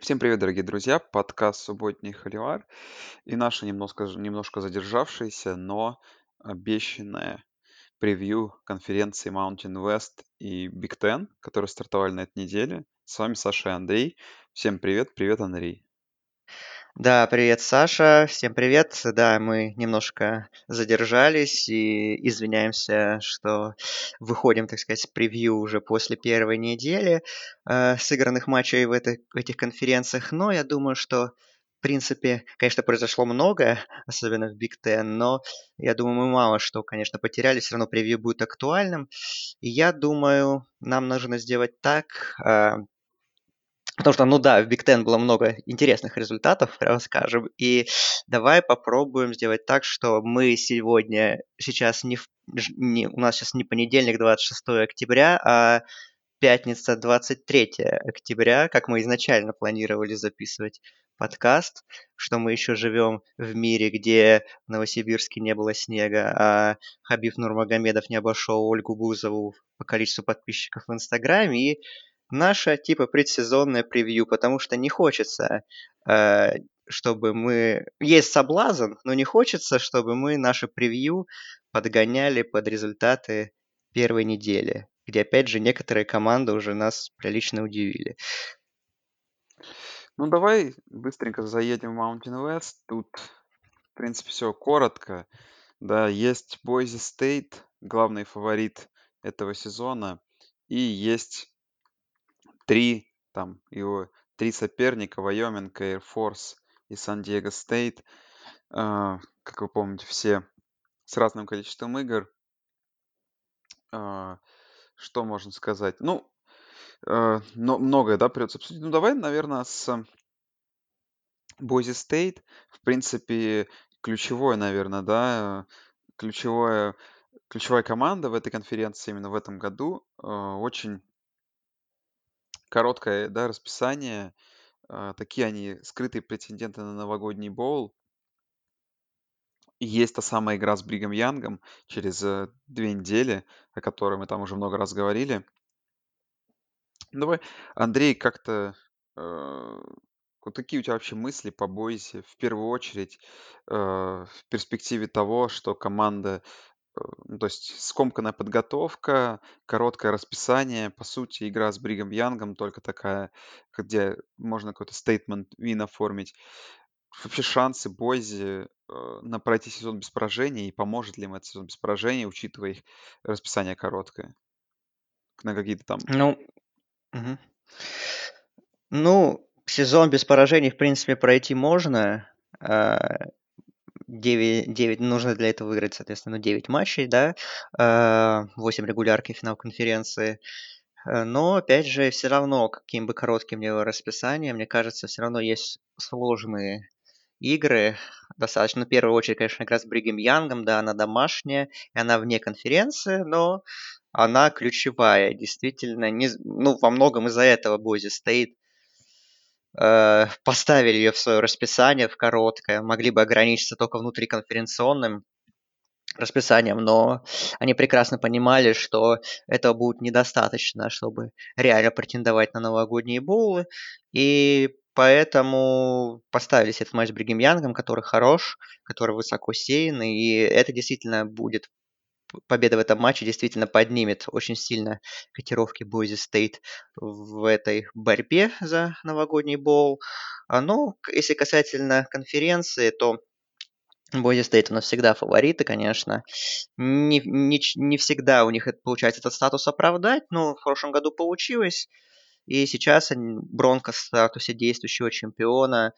Всем привет, дорогие друзья! Подкаст «Субботний Холивар» и наше немножко, немножко задержавшееся, но обещанное превью конференции Mountain West и Big Ten, которые стартовали на этой неделе. С вами Саша и Андрей. Всем привет, привет, Андрей. Да, привет, Саша. Всем привет. Да, мы немножко задержались и извиняемся, что выходим, так сказать, с превью уже после первой недели э, сыгранных матчей в, этой, в этих конференциях. Но я думаю, что в принципе, конечно, произошло многое, особенно в Big Ten, но я думаю, мы мало что, конечно, потеряли, все равно превью будет актуальным. И я думаю, нам нужно сделать так, э, Потому что, ну да, в Big Ten было много интересных результатов, прямо скажем. И давай попробуем сделать так, что мы сегодня, сейчас не, не у нас сейчас не понедельник, 26 октября, а пятница, 23 октября, как мы изначально планировали записывать подкаст, что мы еще живем в мире, где в Новосибирске не было снега, а Хабиб Нурмагомедов не обошел Ольгу Бузову по количеству подписчиков в Инстаграме, и наше типа предсезонное превью, потому что не хочется, э, чтобы мы... Есть соблазн, но не хочется, чтобы мы наше превью подгоняли под результаты первой недели, где, опять же, некоторые команды уже нас прилично удивили. Ну, давай быстренько заедем в Mountain West. Тут, в принципе, все коротко. Да, есть Boise State, главный фаворит этого сезона, и есть три там его три соперника Вайоминг, Air Force и Сан-Диего Стейт. А, как вы помните, все с разным количеством игр. А, что можно сказать? Ну, а, но многое, да, придется обсудить. Ну, давай, наверное, с Бойзи Стейт. В принципе, ключевое, наверное, да, ключевое, ключевая команда в этой конференции именно в этом году. Очень короткое, да, расписание. А, такие они скрытые претенденты на новогодний боул. есть та самая игра с Бригом Янгом через э, две недели, о которой мы там уже много раз говорили. Давай, Андрей, как-то э, вот какие у тебя вообще мысли по Бойсе? В первую очередь, э, в перспективе того, что команда ну, то есть скомканная подготовка, короткое расписание, по сути, игра с Бригом Янгом только такая, где можно какой-то стейтмент вин оформить. Вообще шансы Бойзи э, на пройти сезон без поражений и поможет ли им этот сезон без поражений, учитывая их расписание короткое? На какие-то там... Ну, угу. ну, сезон без поражений, в принципе, пройти можно. А, 9, 9 нужно для этого выиграть, соответственно, 9 матчей, да, 8 э, регулярки финал конференции. Э, но, опять же, все равно, каким бы коротким ни было расписание, мне кажется, все равно есть сложные игры. Достаточно, ну, в первую очередь, конечно, игра с Бригем Янгом, да, она домашняя, и она вне конференции, но она ключевая, действительно, не, ну, во многом из-за этого Бози стоит поставили ее в свое расписание, в короткое, могли бы ограничиться только внутриконференционным расписанием, но они прекрасно понимали, что этого будет недостаточно, чтобы реально претендовать на новогодние боулы, и поэтому поставили себе этот матч с Бригем Янгом, который хорош, который высоко сеян, и это действительно будет победа в этом матче действительно поднимет очень сильно котировки Бойзи Стейт в этой борьбе за новогодний боул. А, ну, если касательно конференции, то Бойзи Стейт у нас всегда фавориты, конечно. Не, не, не всегда у них это, получается этот статус оправдать, но в прошлом году получилось. И сейчас Бронко в статусе действующего чемпиона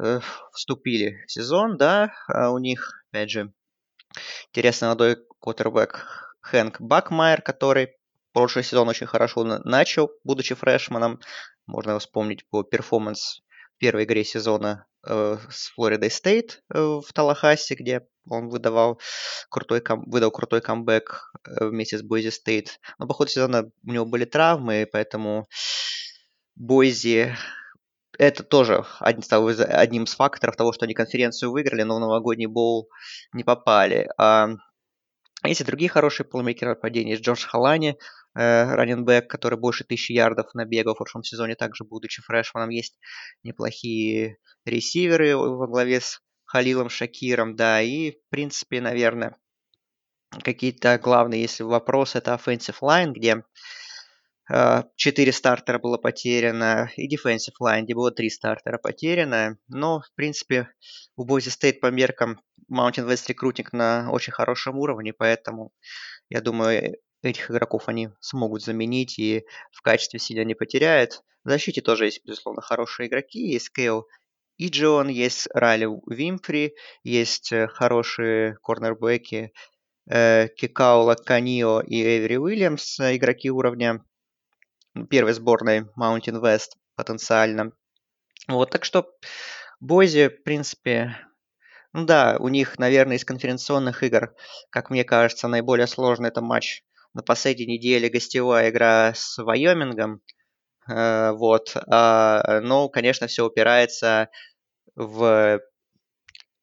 э, вступили в сезон, да, а у них, опять же, интересный молодой квотербек Хэнк Бакмайер, который прошлый сезон очень хорошо начал, будучи фрешманом. Можно вспомнить его performance в первой игре сезона э, с Флоридой Стейт э, в Талахасе, где он выдавал крутой кам- выдал крутой камбэк э, вместе с Бойзи Стейт. Но по ходу сезона у него были травмы, поэтому Бойзи это тоже одним из факторов того, что они конференцию выиграли, но в новогодний боул не попали. А Есть и другие хорошие плеймейкеры нападения. Есть Джордж Халани, э, раннинбек, который больше тысячи ярдов набегал в прошлом сезоне, также будучи фрешманом. Есть неплохие ресиверы во главе с Халилом Шакиром, да, и, в принципе, наверное, какие-то главные, если вопрос, это offensive line, где а, четыре стартера было потеряно, и defensive line, где было три стартера потеряно. Но, в принципе, у Boise State по меркам Mountain West рекрутинг на очень хорошем уровне, поэтому я думаю, этих игроков они смогут заменить и в качестве сильно не потеряют. В защите тоже есть, безусловно, хорошие игроки. Есть Кейл и Джон, есть Райли Вимфри, есть э, хорошие корнербеки э, Кикаула Канио и Эвери Уильямс, э, игроки уровня первой сборной Mountain West потенциально. Вот, так что Бози, в принципе, ну да, у них, наверное, из конференционных игр, как мне кажется, наиболее сложный это матч на последней неделе гостевая игра с Вайомингом. Э, вот. А, но, конечно, все упирается в,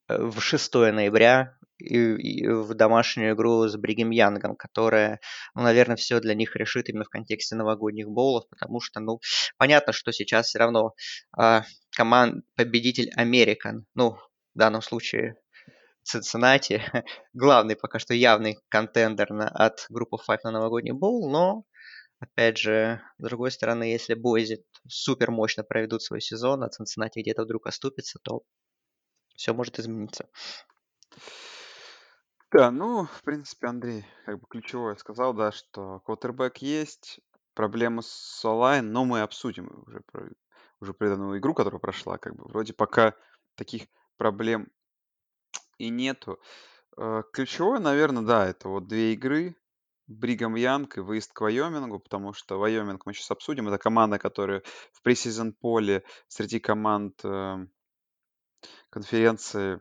в 6 ноября, в домашнюю игру с Бригем Янгом, которая, ну, наверное, все для них решит именно в контексте новогодних боулов, потому что, ну, понятно, что сейчас все равно а, команд победитель Американ, ну, в данном случае Цинциннати, главный пока что явный контендер на, от группы Five на новогодний боул, но Опять же, с другой стороны, если Бойзи супер мощно проведут свой сезон, а Цинциннати где-то вдруг оступится, то все может измениться. Да, ну, в принципе, Андрей как бы ключевое сказал, да, что квотербек есть, проблемы с онлайн, но мы обсудим уже, про, уже преданную игру, которая прошла, как бы вроде пока таких проблем и нету. Э, Ключевое, наверное, да, это вот две игры, Бригам Янг и выезд к Вайомингу, потому что Вайоминг мы сейчас обсудим. Это команда, которая в пресизон поле среди команд э, конференции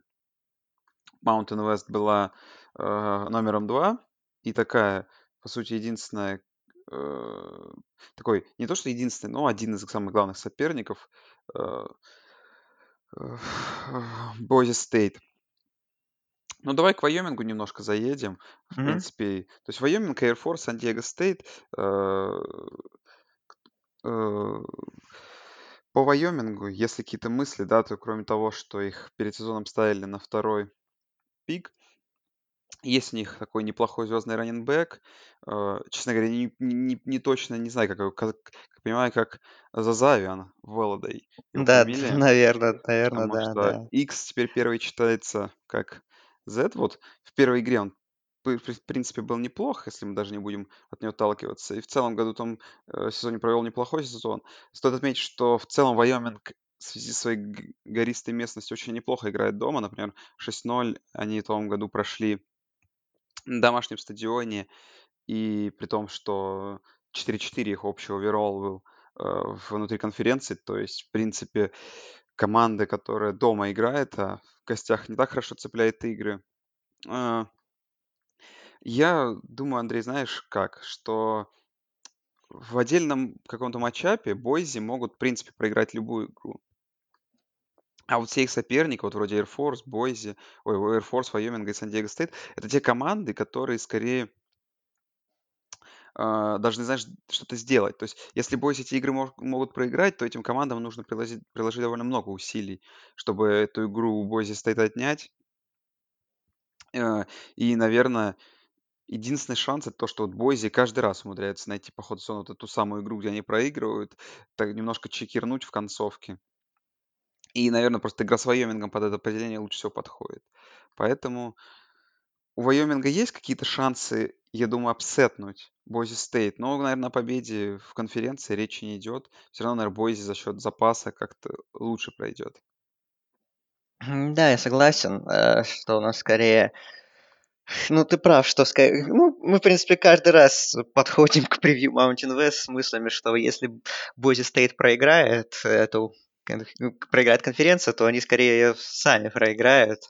Mountain West была номером два и такая, по сути, единственная, э, такой, не то что единственный, но один из самых главных соперников э, Бойзи Стейт. Ну, давай к Вайомингу немножко заедем. В Мгм. принципе, то есть Вайоминг, Air Force, Сан-Диего Стейт. э, э, По Вайомингу, если какие-то мысли, да, то кроме того, что их перед сезоном ставили на второй пик, есть у них такой неплохой звездный раннинбек. Э, Честно говоря, не, не- не точно не знаю, как, его- как, как понимаю, как Зазавиан Володой его Да, фамилия. наверное, наверное, Потому да, что да. X теперь первый читается как Z. Вот в первой игре он, в в принципе, был неплох, если мы даже не будем от него отталкиваться. И в целом году там э, сезоне провел неплохой сезон. Стоит отметить, что в целом Вайоминг в связи с своей г- гористой местностью очень неплохо играет дома. Например, 6-0 они в том году прошли на домашнем стадионе. И при том, что 4-4 их общий оверолл был э, внутри конференции. То есть, в принципе, команды, которая дома играет, а в гостях не так хорошо цепляет игры. А, Я думаю, Андрей, знаешь как, что в отдельном каком-то матчапе Бойзи могут, в принципе, проиграть любую игру. А вот все их соперники, вот вроде Air Force, Бойзи, ой, Air Force, Wyoming и Сан-Диего Стейт, это те команды, которые скорее а, должны, знаешь, что-то сделать. То есть, если Бойзи эти игры мож- могут проиграть, то этим командам нужно приложить, приложить довольно много усилий, чтобы эту игру у Бойзи Стейт отнять. Э, И, наверное, единственный шанс это то, что вот Бойзи каждый раз умудряется найти по ходу сезона вот эту самую игру, где они проигрывают, так немножко чокернуть в концовке. И, наверное, просто игра с Вайомингом под это определение лучше всего подходит. Поэтому у Вайоминга есть какие-то шансы, я думаю, апсетнуть Бойзи Стейт. Но, наверное, о победе в конференции речи не идет. Все равно, наверное, Бойзи за счет запаса как-то лучше пройдет. Да, я согласен, э, что у нас скорее... Ну, ты прав, что скорее... Ну, мы, в принципе, каждый раз подходим к превью Mountain West с мыслями, что если Бойзи Стейт проиграет эту проиграет конференцию, то они скорее сами проиграют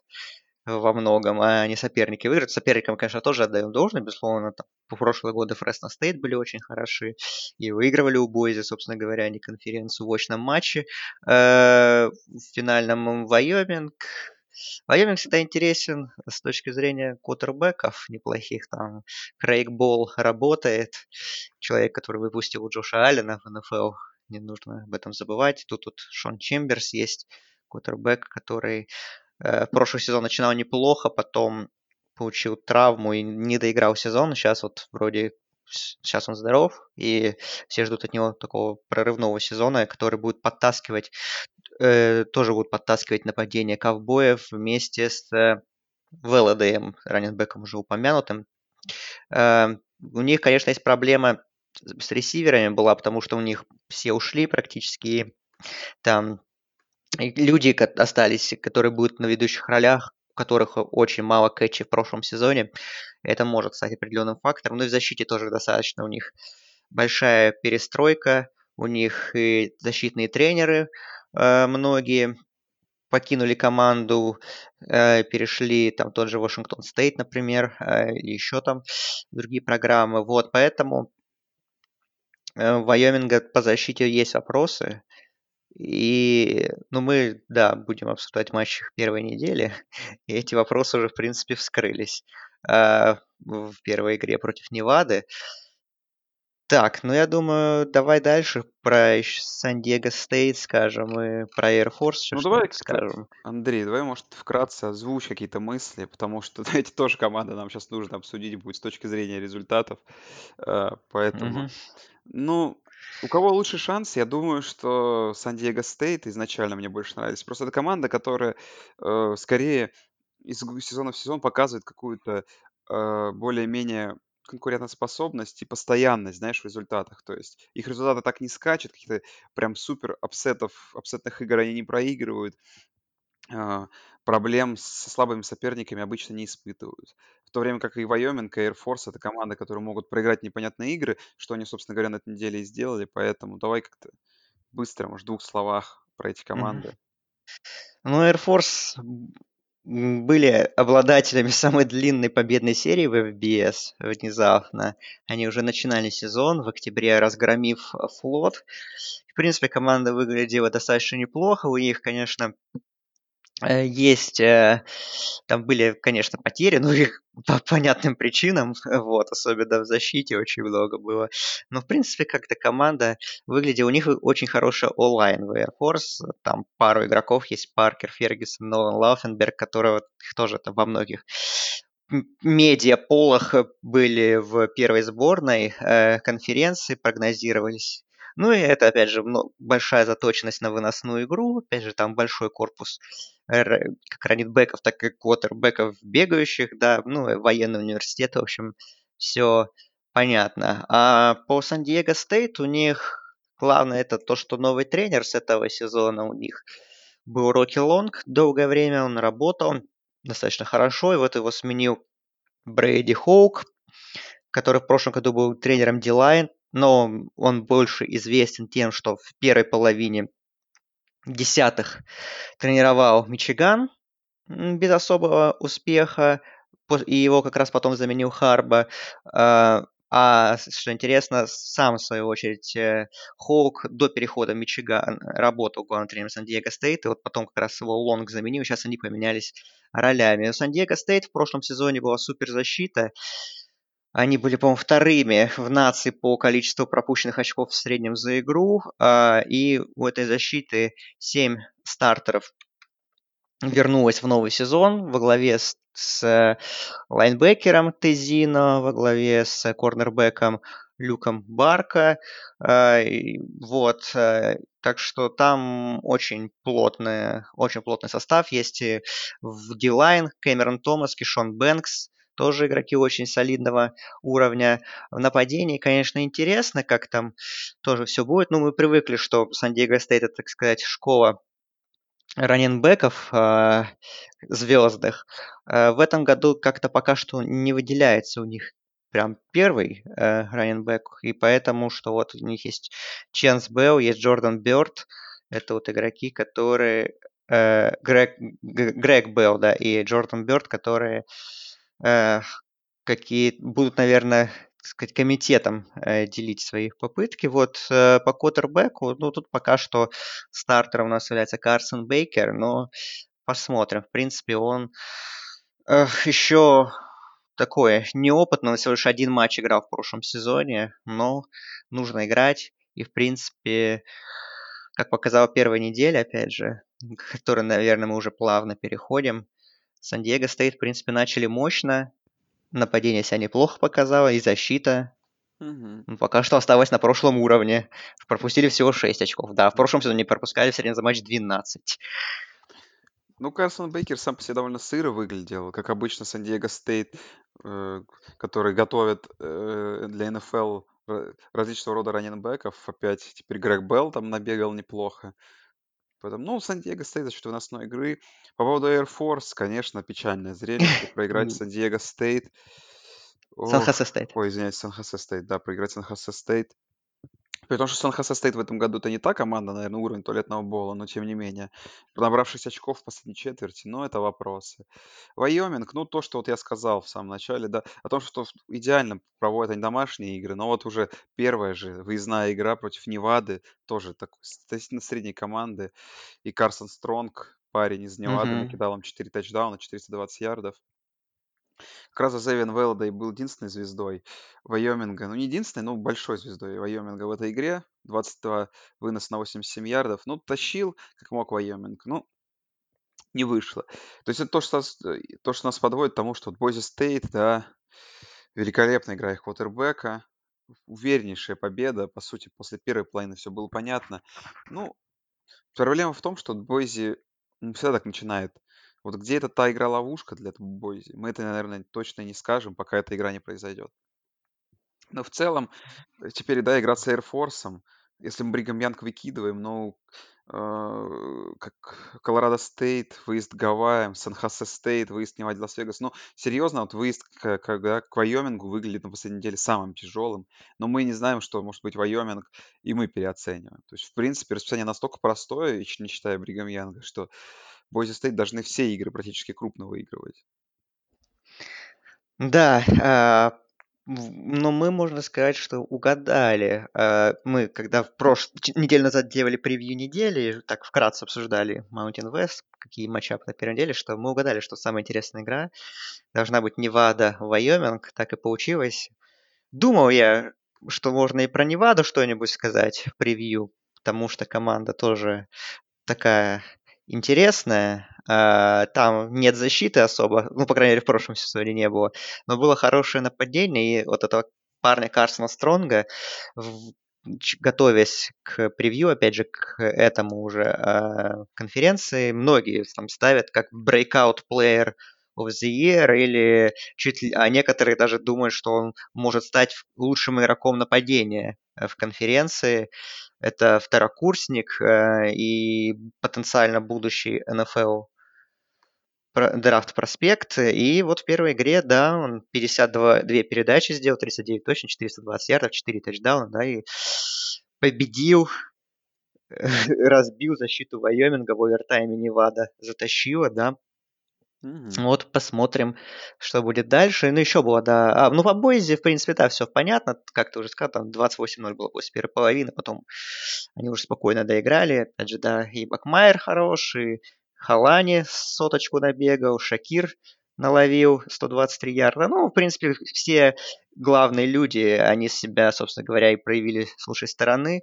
во многом, а не соперники выиграют. Соперникам, конечно, тоже отдаем должное, безусловно. Там, в прошлые годы Фресно Стейт были очень хороши и выигрывали у Бойзи, собственно говоря, они конференцию в очном матче. Э, В финальном Вайоминг Вайоминг всегда интересен с точки зрения квотербеков неплохих. Там Крейг Болл работает, человек, который выпустил Джоша Аллена в НФЛ. Не нужно об этом забывать. Тут, тут Шон Чемберс есть, квотербек, который э, прошлый сезон начинал неплохо, потом получил травму и не доиграл сезон. Сейчас вот вроде сейчас он здоров, и все ждут от него такого прорывного сезона, который будет подтаскивать, э, тоже будет подтаскивать нападение ковбоев вместе с э, Велодеем, раненбеком уже упомянутым. Э, у них, конечно, есть проблема с ресиверами была, потому что у них все ушли практически. Там люди остались, которые будут на ведущих ролях, у которых очень мало кэчей в прошлом сезоне. Это может стать определенным фактором. Ну и в защите тоже достаточно у них большая перестройка. У них и защитные тренеры э, многие покинули команду, э, перешли там тот же Вашингтон Стейт, например, э, или еще там другие программы. Вот, поэтому Вайоминга по защите есть вопросы. И, ну, мы, да, будем обсуждать матч первой недели, и эти вопросы уже, в принципе, вскрылись э, в первой игре против Невады. Так, ну я думаю, давай дальше про Сан-Диего Стейт скажем и про Air Force Ну давай скажем. Андрей, давай, может, вкратце озвучь какие-то мысли, потому что эти тоже команды нам сейчас нужно обсудить будет с точки зрения результатов. Э, поэтому, ну, у кого лучший шанс? Я думаю, что Сан-Диего Стейт изначально мне больше нравились. Просто это команда, которая э, скорее из сезона в сезон показывает какую-то э, более-менее конкурентоспособность и постоянность, знаешь, в результатах. То есть их результаты так не скачут, каких-то прям супер upset ов, upset ных игр они не проигрывают а, проблем со слабыми соперниками обычно не испытывают. В то время как и Вайоминг, и Air Force- это команды, которые могут проиграть непонятные игры, что они, собственно говоря, на этой неделе и сделали. Поэтому давай как-то быстро, может, в двух словах про эти команды. Ну, Air Force были обладателями самой длинной победной серии в FBS внезапно. Они уже начинали сезон в октябре, разгромив флот. В принципе, команда выглядела достаточно неплохо. У них, конечно, есть, э, там были, конечно, потери, но их по понятным причинам, вот, особенно в защите очень много было. Но, в принципе, как-то команда выглядела, у них очень хорошая онлайн в Air Force, там пару игроков есть, Паркер, Фергюсон, Нолан Лауфенберг, которые тоже там во многих медиаполах были в первой сборной э, конференции, прогнозировались. Ну и это, опять же, большая заточенность на выносную игру, опять же, там большой корпус как раннинбеков, так и квотербеков бегающих, да, ну, военный университет, в общем, все понятно. А по Сан-Диего Стейт у них главное это то, что новый тренер с этого сезона у них был Рокки Лонг. Долгое время он работал достаточно хорошо, и вот его сменил Брейди Хоук, который в прошлом году был тренером D-line, но он больше известен тем, что в первой половине десятых тренировал Мичиган без особого успеха, и его как раз потом заменил Харбо. А, а что интересно, сам, в свою очередь, э, Хоук до перехода в Мичиган работал главным тренером Сан-Диего Стейт, и вот потом как раз его Лонг заменил, сейчас они поменялись ролями. У Сан-Диего Стейт в прошлом сезоне была суперзащита, они были, по-моему, вторыми в нации по количеству пропущенных очков в среднем за игру. А, и у этой защиты 7 стартеров вернулось в новый сезон во главе с, с лайнбекером Тезино, во главе с корнербеком Люком Барка. А, вот, э, так что там очень плотный, очень плотный состав. Есть в D-Line Кэмерон Томас, Кишон Бэнкс, тоже игроки очень солидного уровня. В нападении, конечно, интересно, как там тоже все будет. Но мы привыкли, что Сан-Диего Стейт это, так сказать, школа running back ов э, звездных. Э, в этом году как-то пока что не выделяется у них прям первый э, и поэтому, что вот у них есть Ченс Белл, есть Джордан Бёрд, это вот игроки, которые э, Грег, Грег Белл, да, и Джордан Бёрд, которые э, какие будут, наверное, сказать, комитетом э, делить свои попытки. Вот э, по квотербеку, ну, тут пока что стартером у нас является Карсон Бейкер, но посмотрим. В принципе, он э, еще такое неопытно, он всего лишь один матч играл в прошлом сезоне, но нужно играть. И, в принципе, как показала первая неделя, опять же, к которой, наверное, мы уже плавно переходим, Сан-Диего стоит, в принципе, начали мощно, нападение себя неплохо показало, и защита ну, пока что осталось на прошлом уровне. Пропустили всего 6 очков. Да, в прошлом сезоне пропускали в среднем за матч 12. Ну, Карсон Бейкер сам по себе довольно сыро выглядел, как обычно Сан-Диего Стейт, э, который готовят э, для НФЛ ра- различного рода раненбеков. Опять теперь Грег Белл там набегал неплохо. Поэтому, ну, Сан-Диего Стейт за счет выносной игры. По поводу Air Force, конечно, печальное зрелище. Проиграть Сан-Диего Стейт. Сан-Хосе Стейт. ой, извиняюсь, Сан-Хосе Стейт, да, проиграть Сан-Хосе Стейт. При том, что Сан-Хосе Стейт в этом году это не та команда, наверное, уровень туалетного bowl а, но тем не менее. Набравшись очков в последней четверти, но это вопросы. Вайоминг, ну то, что вот я сказал в самом начале, да, о том, что идеально проводят они домашние игры, но вот уже первая же выездная игра против Невады, тоже такой относительно средней команды, и Карсон Стронг, парень из Невады, Мгм. накидал им 4 тачдауна, 420 ярдов. Как раз Зевин Велдей был единственной звездой Вайоминга. Ну, не единственной, но большой звездой Вайоминга в этой игре. 22 вынос на 87 ярдов. Ну, тащил, как мог Вайоминг. Ну, не вышло. То есть это то, что, э, то, что нас подводит к тому, что вот Бойзи Стейт, да, великолепная игра их квотербека, увереннейшая победа. По сути, после первой половины все было понятно. Ну, проблема в том, что Бойзи всегда так начинает. Вот где это та игра-ловушка для Бойзи? Мы это, наверное, точно не скажем, пока эта игра не произойдет. Но в целом, э, теперь, да, игра с Air Force. Если мы Бригам Янг выкидываем, ну, э, как Колорадо Стейт, выезд к Гавайям, Сан-Хосе Стейт, выезд к Лас-Вегас. Ну, серьезно, вот выезд к, к, да, к Вайомингу выглядит на последней неделе самым тяжелым. Но мы не знаем, что может быть Вайоминг, и мы переоцениваем. То есть, в принципе, расписание настолько простое, и не считая Бригам Янга, что Бойзи Стейт должны все игры практически крупно выигрывать. Да, а, но мы, можно сказать, что угадали. А, Мы, когда в прошлой неделю назад делали превью недели, так вкратце обсуждали Mountain West, какие матчапы на первой неделе, что мы угадали, что самая интересная игра должна быть Невада, Вайоминг, так и получилось. Думал я, что можно и про Неваду что-нибудь сказать в превью, потому что команда тоже такая интересная. А, Там нет защиты особо, ну, по крайней мере, в прошлом сезоне не было. Но было хорошее нападение, и вот этого парня Карсона Стронга, готовясь к превью, опять же, к этому уже а, конференции, многие там ставят как breakout player of the year, или чуть ли, а некоторые даже думают, что он может стать лучшим игроком нападения э, в конференции. Это второкурсник э, и потенциально будущий НФЛ драфт проспект. И вот в первой игре, да, он 52 две передачи сделал, 39 точно, 420 ярдов, 4 тачдауна, да, и победил, разбил защиту Вайоминга в овертайме Невада, затащила, да. Мгм. Вот посмотрим, что будет дальше. Ну, еще было, да. А, ну, по Бойзе, в принципе, да, все понятно. Как ты уже сказал, там 28-0 было после первой половины, потом они уже спокойно доиграли. Опять же, да, и Бакмайер хорош, и Халани соточку набегал, Шакир наловил 123 ярда. Ну, в принципе, все главные люди, они себя, собственно говоря, и проявили с лучшей стороны.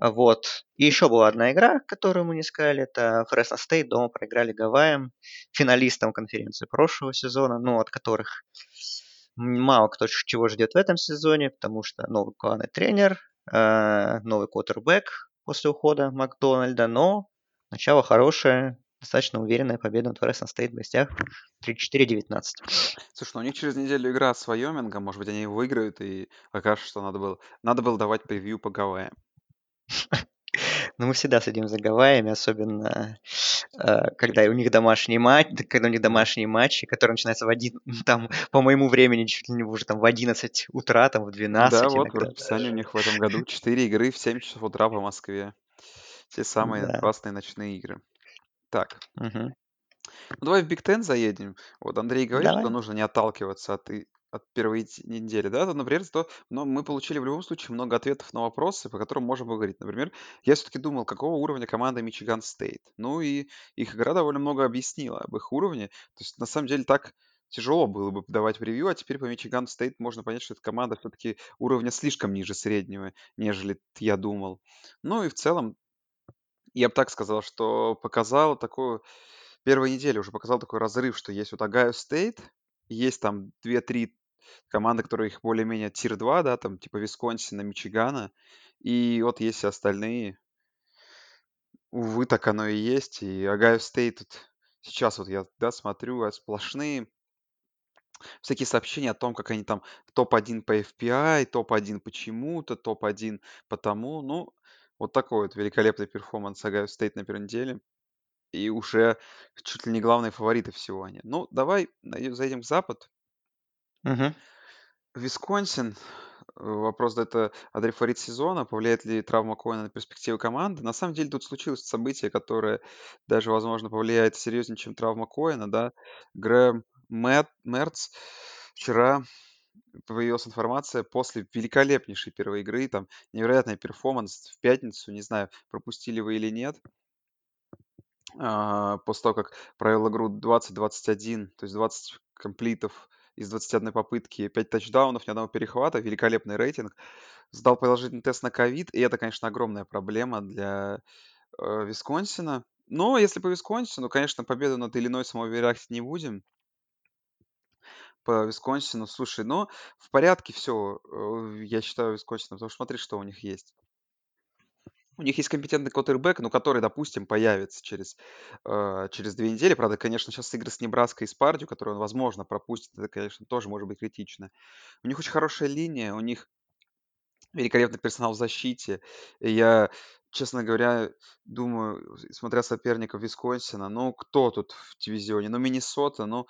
Вот. И еще была одна игра, которую мы не сказали. Это Фресно Стейт дома проиграли Гавайям, финалистам конференции прошлого сезона, ну, от которых мало кто чего ждет в этом сезоне, потому что новый главный тренер, э, новый квотербек после ухода Макдональда, но начало хорошее, достаточно уверенная победа над Фресно Стейт в гостях 34-19. Слушай, ну у них через неделю игра с Вайомингом, может быть, они выиграют и окажется, что надо было, надо было давать превью по Гавайям. Но мы всегда следим за Гавайями, особенно э, когда у них домашний матч, когда у них домашние матчи, которые начинаются в один, там, по моему времени, чуть ли не уже там в 11 утра, там в 12 Да, вот в расписании у них в этом году 4 игры в 7 часов утра по Москве. Те самые Да. классные ночные игры. Так, Мгм. ну давай в Биг Тен заедем. Вот Андрей говорит, что Давай. нужно не отталкиваться от от первой недели, да, то, например, то но мы получили в любом случае много ответов на вопросы, по которым можем поговорить. Например, я все-таки думал, какого уровня команда Мичиган Стейт. Ну и их игра довольно много объяснила об их уровне. То есть, на самом деле, так тяжело было бы давать превью, а теперь по Мичиган Стейт можно понять, что эта команда все-таки уровня слишком ниже среднего, нежели я думал. Ну и в целом, я бы так сказал, что показал такую первой неделе уже показал такой разрыв, что есть вот Огайо Стейт, есть там две-три команды, которые их более-менее tier-2, да, там типа Висконсина, Мичигана, и вот есть остальные. Увы, так оно и есть. И Огайо Стейт тут сейчас вот я, да, смотрю, а сплошные всякие сообщения о том, как они там топ-1 по FPI, топ-1 почему-то, топ-1 потому. Ну, вот такой вот великолепный перформанс Огайо Стейт на первой неделе. И уже чуть ли не главные фавориты всего они. Ну, давай зайдем в Запад. Мгм. Висконсин. э, Вопрос, да, это Андрей фаворит сезона. Повлияет ли травма Коэна на перспективы команды? На самом деле тут случилось событие, которое даже, возможно, повлияет серьезнее, чем травма Коэна, да. Грэм Мэт, Мерц вчера появилась информация после великолепнейшей первой игры, там невероятный перформанс в пятницу, не знаю, пропустили вы или нет, а, после того, как провел игру 20-21, то есть 20 complete ов из 21 попытки, 5 тачдаунов, ни одного перехвата, великолепный рейтинг. Сдал положительный тест на ковид, и это, конечно, огромная проблема для э, Висконсина. Но если по Висконсину, конечно, победу над Иллинойсом мы не будем. По Висконсину, слушай, ну, в порядке все, я считаю, Висконсина, потому что смотри, что у них есть. У них есть компетентный квотербек, ну, который, допустим, появится через, э, через две недели. Правда, конечно, сейчас игры с Небраской и с Пардию, которые он, возможно, пропустит. Это, конечно, тоже может быть критично. У них очень хорошая линия, у них великолепный персонал в защите. И я, честно говоря, думаю, смотря соперников Висконсина, ну, кто тут в дивизионе? Ну, Миннесота, ну,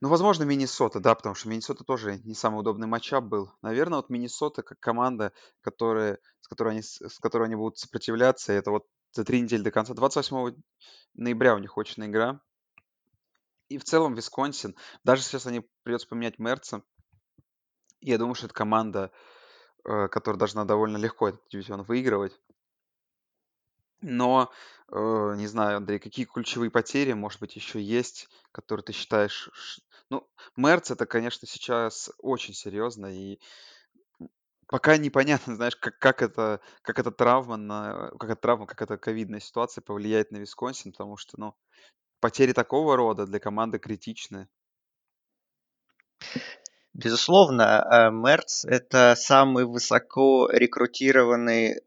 ну, возможно, Миннесота, да, потому что Миннесота тоже не самый удобный матчап был. Наверное, вот Миннесота как команда, которая, с которой они, с которой они будут сопротивляться, это вот за три недели до конца. 28 ноября у них очная игра. И в целом Висконсин, даже сейчас они придется поменять Мерца, я думаю, что это команда, э, которая должна довольно легко этот дивизион выигрывать. Но, э, не знаю, Андрей, какие ключевые потери, может быть, еще есть, которые ты считаешь... ш- Ну, Мерц это, конечно, сейчас очень серьезно, и пока непонятно, знаешь, как, как это, как эта травма, на, как эта травма, как эта ковидная ситуация повлияет на Висконсин, потому что, ну, потери такого рода для команды критичны. Безусловно, э, Мерц– это самый высоко рекрутированный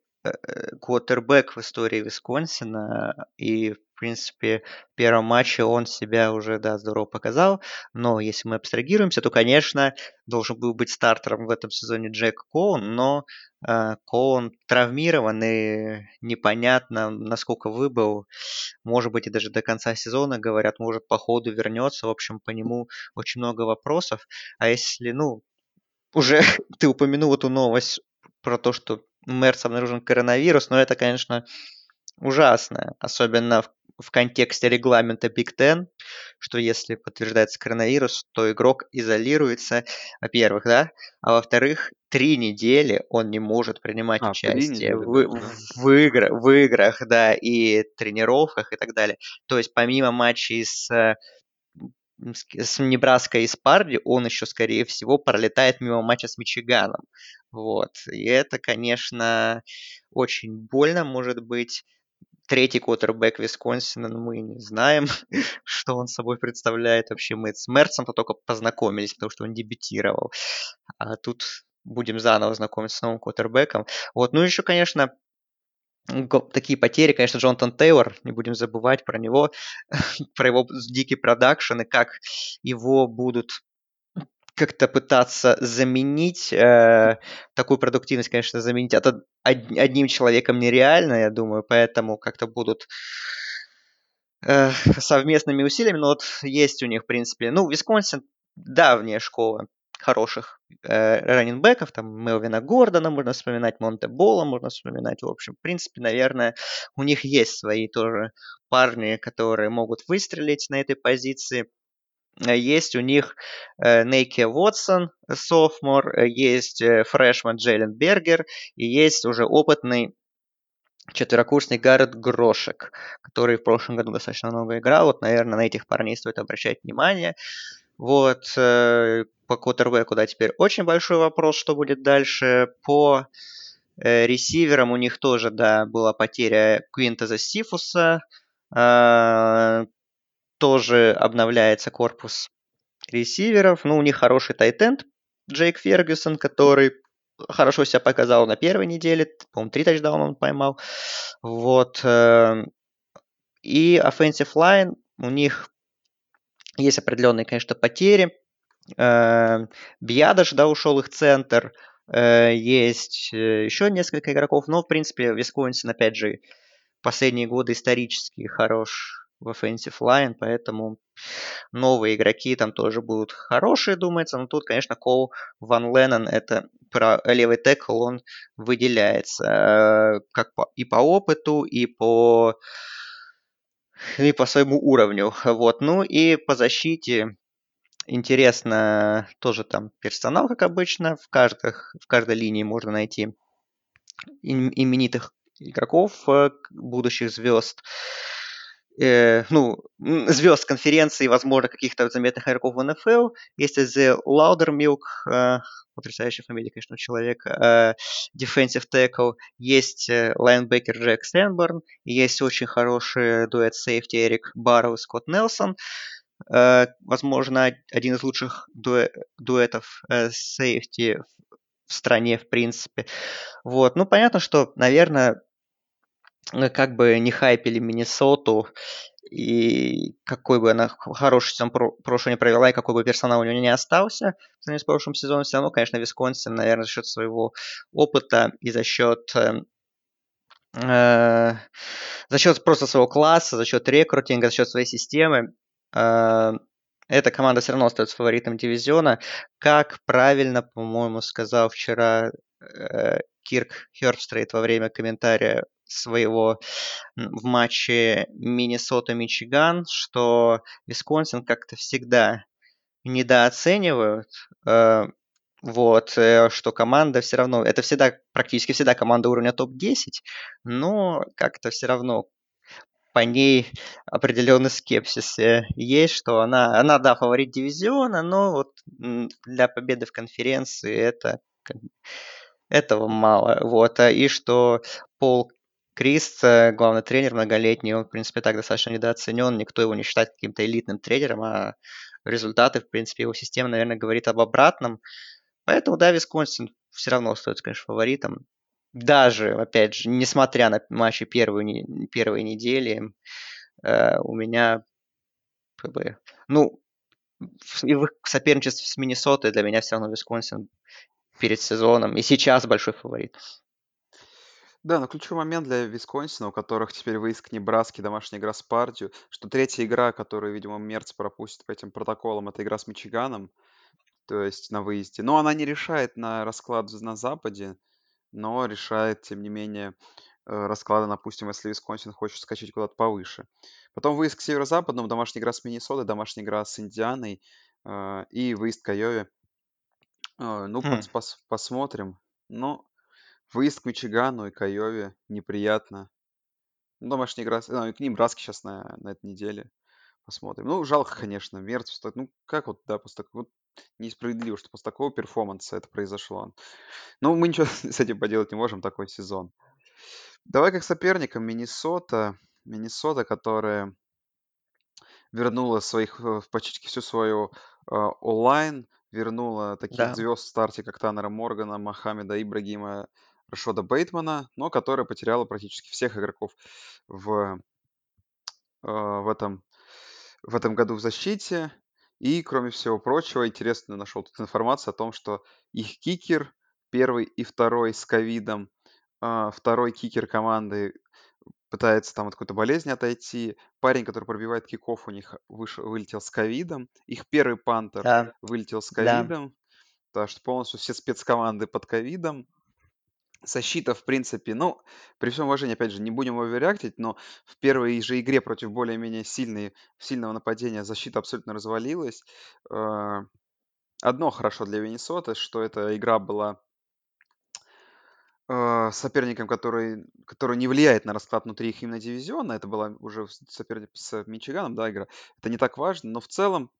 квотербек в истории Висконсина. И, в принципе, в первом матче он себя уже, да, здорово показал. Но если мы абстрагируемся, то, конечно, должен был быть стартером в этом сезоне Джек Коун, но э, Коун травмирован и непонятно, насколько выбыл. Может быть, и даже до конца сезона, говорят, может, по ходу вернется. В общем, по нему очень много вопросов. А если, ну, уже ты упомянул эту новость про то, что Мерс обнаружен коронавирус, но это, конечно, ужасно, особенно в, в контексте регламента Big Ten, что если подтверждается коронавирус, то игрок изолируется, во-первых, да, а во-вторых, три недели он не может принимать А, участие в, да? в, игр, в играх, да, и тренировках и так далее. То есть помимо матчей с с Небраской и Спарди, он еще, скорее всего, пролетает мимо матча с Мичиганом. Вот. И это, конечно, очень больно, может быть. Третий квотербек Висконсина, ну, мы не знаем, что он собой представляет. Вообще мы с Мерцем-то только познакомились, потому что он дебютировал. А тут будем заново знакомиться с новым квотербеком. Вот, ну еще, конечно, такие потери, конечно, Джонатан Тейлор, не будем забывать про него, про его дикий продакшн и как его будут как-то пытаться заменить. э, такую продуктивность, конечно, заменить од- одним человеком нереально, я думаю, поэтому как-то будут э, совместными усилиями, но вот есть у них, в принципе, ну, Висконсин давняя школа хороших э, раненбеков, там Мелвина Гордона можно вспоминать, Монте Бола можно вспоминать, в общем, в принципе, наверное, у них есть свои тоже парни, которые могут выстрелить на этой позиции. Есть у них Нейки Уотсон, софмор, есть фрешман Джейлен Бергер и есть уже опытный четверокурсник Гаррет Грошек, который в прошлом году достаточно много играл. Вот, наверное, на этих парней стоит обращать внимание. Вот, э, по квотербеку, да, теперь очень большой вопрос, что будет дальше. По э, ресиверам у них тоже, да, была потеря Квинтеза Сифуса. Тоже обновляется корпус ресиверов. Ну, у них хороший тайтенд Джейк Фергюсон, который хорошо себя показал на первой неделе. По-моему, три тачдауна он поймал. Вот. Э, и offensive line у них есть определенные, конечно, потери. Э, Биадаш, да, ушел их центр. Э, есть еще несколько игроков, но, в принципе, Висконсин, опять же, последние годы исторически хорош в offensive line, поэтому новые игроки там тоже будут хорошие, думается. Но тут, конечно, Кол Ван Леннон, это про левый текл, он выделяется э, как по, и по опыту, и по и по своему уровню. Вот. Ну и по защите интересно тоже там персонал, как обычно. В, каждых, в каждой линии можно найти именитых игроков, э, будущих звезд э, ну, звезд конференции, возможно, каких-то заметных игроков в НФЛ. Есть The Loudermilk, э, потрясающая фамилия, конечно, у человека, э, defensive tackle, есть э, лайнбекер Джек Сенборн, есть очень хороший дуэт safety Эрик Баррелл и Скотт Нелсон. Э, возможно, один из лучших дуэ дуэтов э, safety в стране, в принципе. Вот. Ну, понятно, что, наверное, как бы не хайпели Миннесоту, и какой бы она хороший сезон прошлый не провела, и какой бы персонал у нее не остался в с прошлым сезоном, все равно, конечно, Висконсин, наверное, за счет своего опыта и за счет эм, э, за счет просто своего класса, за счет рекрутинга, за счет своей системы, э, эта команда все равно остается фаворитом дивизиона. Как правильно, по-моему, сказал вчера э, Кирк Хербстрейт во время комментария своего в матче Миннесота-Мичиган, что Висконсин как-то всегда недооценивают. Э, вот, э, что команда все равно, это всегда, практически всегда команда уровня топ-10, но как-то все равно по ней определенный скепсис э, есть, что она, она, да, фаворит дивизиона, но вот для победы в конференции это этого мало. Вот. И что Пол Крис, главный тренер многолетний, он, в принципе, так достаточно недооценен. Никто его не считает каким-то элитным тренером, а результаты, в принципе, его система, наверное, говорит об обратном. Поэтому, да, Висконсин все равно остается, конечно, фаворитом. Даже, опять же, несмотря на матчи первой, первой недели, э, у меня как бы, ну, и в соперничестве с Миннесотой для меня все равно Висконсин перед сезоном и сейчас большой фаворит. Да, но ключевой момент для Висконсина, у которых теперь выезд к Небраске, домашняя игра с Пардию, что третья игра, которую, видимо, Мерц пропустит по этим протоколам, это игра с Мичиганом, то есть на выезде. Но она не решает на расклад на Западе, но решает, тем не менее, э, расклады, допустим, если Висконсин хочет скачать куда-то повыше. Потом выезд к северо-западному, домашняя игра с Миннесотой, домашняя игра с Индианой э, и выезд к Айове. Э, ну, Хм. пос- пос- посмотрим. Но Выезд к Мичигану и Кайове неприятно. Ну, домашняя игра, ну, и к ним Браски сейчас на, на этой неделе. Посмотрим. Ну, жалко, конечно, Мерц. Ну, как вот, да, после такого... Вот, несправедливо, что после такого перформанса это произошло. Ну, мы ничего с этим поделать не можем, такой сезон. Давай как соперникам Миннесота. Миннесота, которая вернула своих, э, почти всю свою э, онлайн, вернула таких Да, звезд в старте, как Таннера Моргана, Мохаммеда Ибрагима, Рашода Бейтмана, но которая потеряла практически всех игроков в, э, в, этом, в этом году в защите. И, кроме всего прочего, интересно нашел тут информацию о том, что их кикер, первый и второй с ковидом, а, второй кикер команды пытается там от какой-то болезни отойти. Парень, который пробивает киков, у них вышел, вылетел с ковидом. Их первый пантер да, вылетел с да. ковидом. Так что полностью все спецкоманды под ковидом. Защита, в принципе, ну, при всем уважении, опять же, не будем оверреактить, но в первой же игре против более-менее сильной сильного нападения защита абсолютно развалилась. Э, одно хорошо для Миннесоты, что эта игра была э, соперником, который который не влияет на расклад внутри их именно дивизиона. Это была уже соперник с Мичиганом, да, игра. Это не так важно, но в целом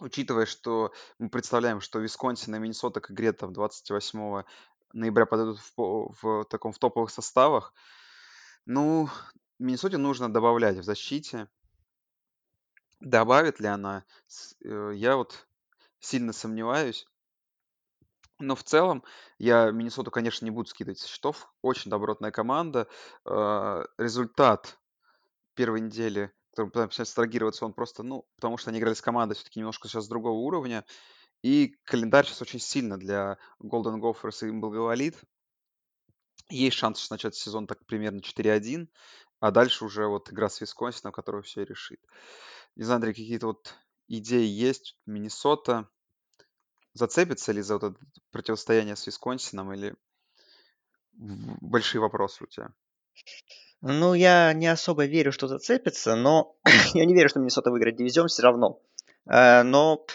учитывая, что мы представляем, что Висконсин и Миннесота к игре там 28 ноября подойдут в в таком в топовых составах, ну, Миннесоте нужно добавлять в защите. Добавит ли она? Э, я вот сильно сомневаюсь. Но в целом я Миннесоту, конечно, не буду скидывать со счетов. Очень добротная команда. Э, результат первой недели, который пытаемся абстрагироваться, он просто, ну, потому что они играли с командой все-таки немножко сейчас другого уровня. И календарь сейчас очень сильно для Golden Gophers им благоволит. Есть шанс начать сезон так примерно 4-1, а дальше уже вот игра с Висконсином, которая все решит. Не знаю, Андрей, какие-то вот идеи есть? Миннесота зацепится ли за вот это противостояние с Висконсином или большие вопросы у тебя? Ну, я не особо верю, что зацепится, но я не верю, что Миннесота выиграет дивизион все равно. Э, Но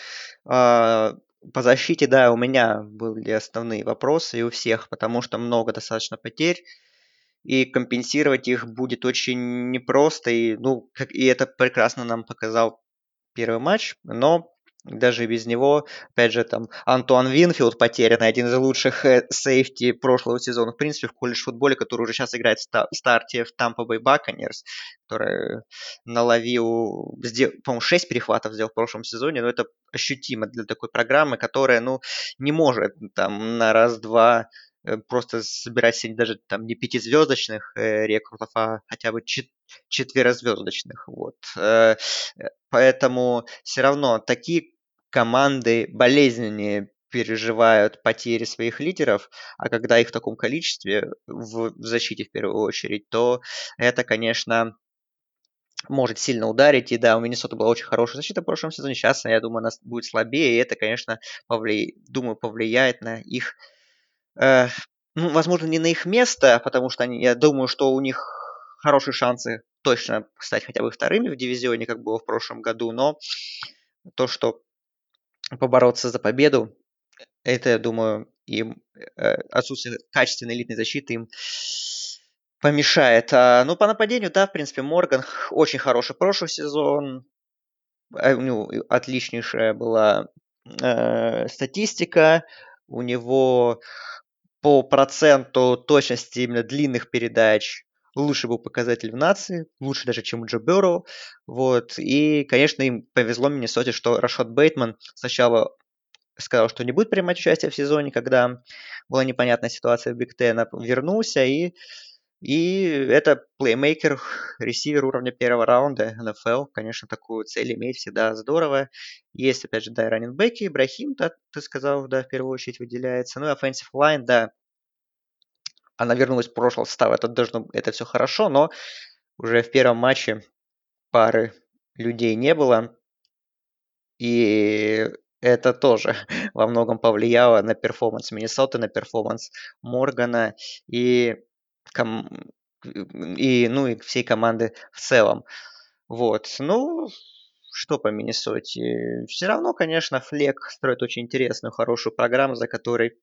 а, по защите, да, у меня были основные вопросы и у всех, потому что много достаточно потерь, и компенсировать их будет очень непросто, и, ну, как, и это прекрасно нам показал первый матч, но даже без него, опять же, там Антуан Винфилд потерянный, один из лучших э, safety прошлого сезона, в принципе, в колледж-футболе, который уже сейчас играет в ста- старте в Tampa Bay Buccaneers, который наловил, сдел- по-моему, 6 перехватов сделал в прошлом сезоне, но это ощутимо для такой программы, которая, ну, не может там на раз-два э, просто собирать себе даже там не пятизвездочных э, рекрутов, а хотя бы чет- четверозвездочных. Вот. Э, Поэтому все равно такие команды болезненнее переживают потери своих лидеров, а когда их в таком количестве, в, защите в первую очередь, то это, конечно, может сильно ударить. И да, у Миннесоты была очень хорошая защита в прошлом сезоне. Сейчас, я думаю, она будет слабее, и это, конечно, повли... думаю, повлияет на их... э, ну, возможно, не на их место, потому что они, я думаю, что у них хорошие шансы точно стать хотя бы вторыми в дивизионе, как было в прошлом году, но то, что побороться за победу, это, я думаю, им э, отсутствие качественной элитной защиты им помешает. А, ну, по нападению, да, в принципе, Морган очень хороший прошлый сезон. А, у него отличнейшая была э, статистика. У него по проценту точности именно длинных передач лучше был показатель в нации, лучше даже, чем у Джо Бюро. Вот. И, конечно, им повезло Миннесоте, что Рашот Бейтман сначала сказал, что не будет принимать участие в сезоне, когда была непонятная ситуация в Биг Тена, вернулся и и это плеймейкер, ресивер уровня первого раунда НФЛ. Конечно, такую цель иметь всегда здорово. Есть, опять же, да, и раненбеки. Ибрахим, да, ты сказал, да, в первую очередь выделяется. Ну и offensive line, да, она вернулась в прошлый состав. Это должно, это все хорошо, но уже в первом матче пары людей не было. И это тоже во многом повлияло на перформанс Миннесоты, на перформанс Моргана и, ком... и, ну, и всей команды в целом. Вот. Ну, что по Миннесоте? Все равно, конечно, Флек строит очень интересную, хорошую программу, за которой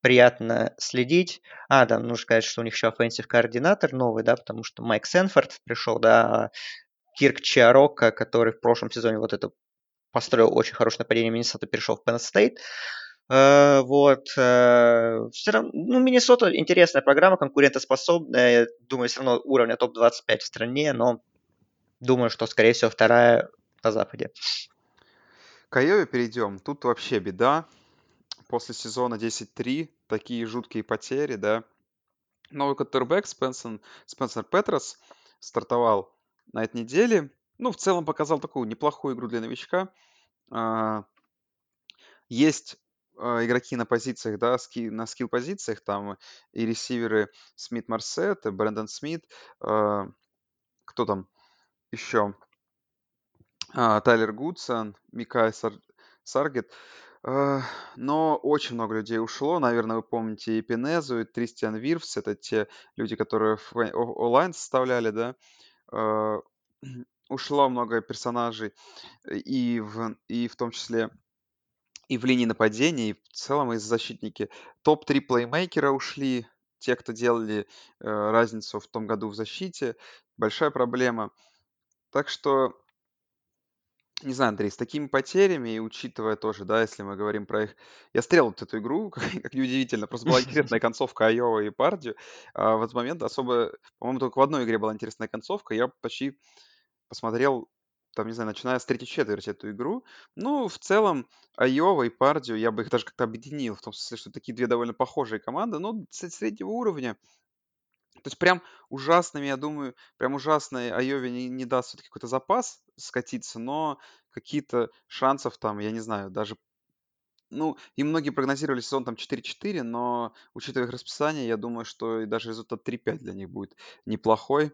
приятно следить. А, да, нужно сказать, что у них еще offensive координатор новый, да, потому что Майк Сенфорд пришел, да, а Кирк Чиарока, который в прошлом сезоне вот это построил очень хорошее нападение Миннесота, перешел в Penn State. Uh, вот. Uh, все равно, ну, Миннесота интересная программа, конкурентоспособная. Думаю, все равно уровня топ-25 в стране, но думаю, что, скорее всего, вторая на Западе. К Айове перейдем. Тут вообще беда. После сезона 10-3 такие жуткие потери, да. Новый катербэк Спенсер, Спенсер Петрос стартовал на этой неделе. Ну, в целом показал такую неплохую игру для новичка. А, есть а, игроки на позициях, да, на скилл-позициях, там и ресиверы Смит Марсет, Брэндон Смит, а, кто там еще? Тайлер Гудсон, Микай Сар, Саргет. Э, но очень много людей ушло. Наверное, вы помните и Пинезу, и Тристиан Вирфс. Это те люди, которые онлайн составляли, да. Э, ушло много персонажей, э, и в и в том числе и в линии нападения, и в целом и защитники. Топ-3 плеймейкера ушли, те, кто делали, разницу в том году в защите. Большая проблема. Так что не знаю, Андрей, с такими потерями и учитывая тоже, да, если мы говорим про их... Я смотрел вот эту игру, как неудивительно, просто была интересная концовка Айова и Пардию. А в этот момент особо, по-моему, только в одной игре была интересная концовка. Я почти посмотрел, там, не знаю, начиная с третьей четверти эту игру. Ну, в целом, Айова и Пардию, я бы их даже как-то объединил, в том смысле, что такие две довольно похожие команды, но среднего уровня. То есть прям ужасными, я думаю, прям ужасной Айове не, не даст все-таки какой-то запас скатиться, но какие-то шансов там, я не знаю, даже... Ну, и многие прогнозировали сезон там 4-4, но учитывая их расписание, я думаю, что и даже результат 3-5 для них будет неплохой.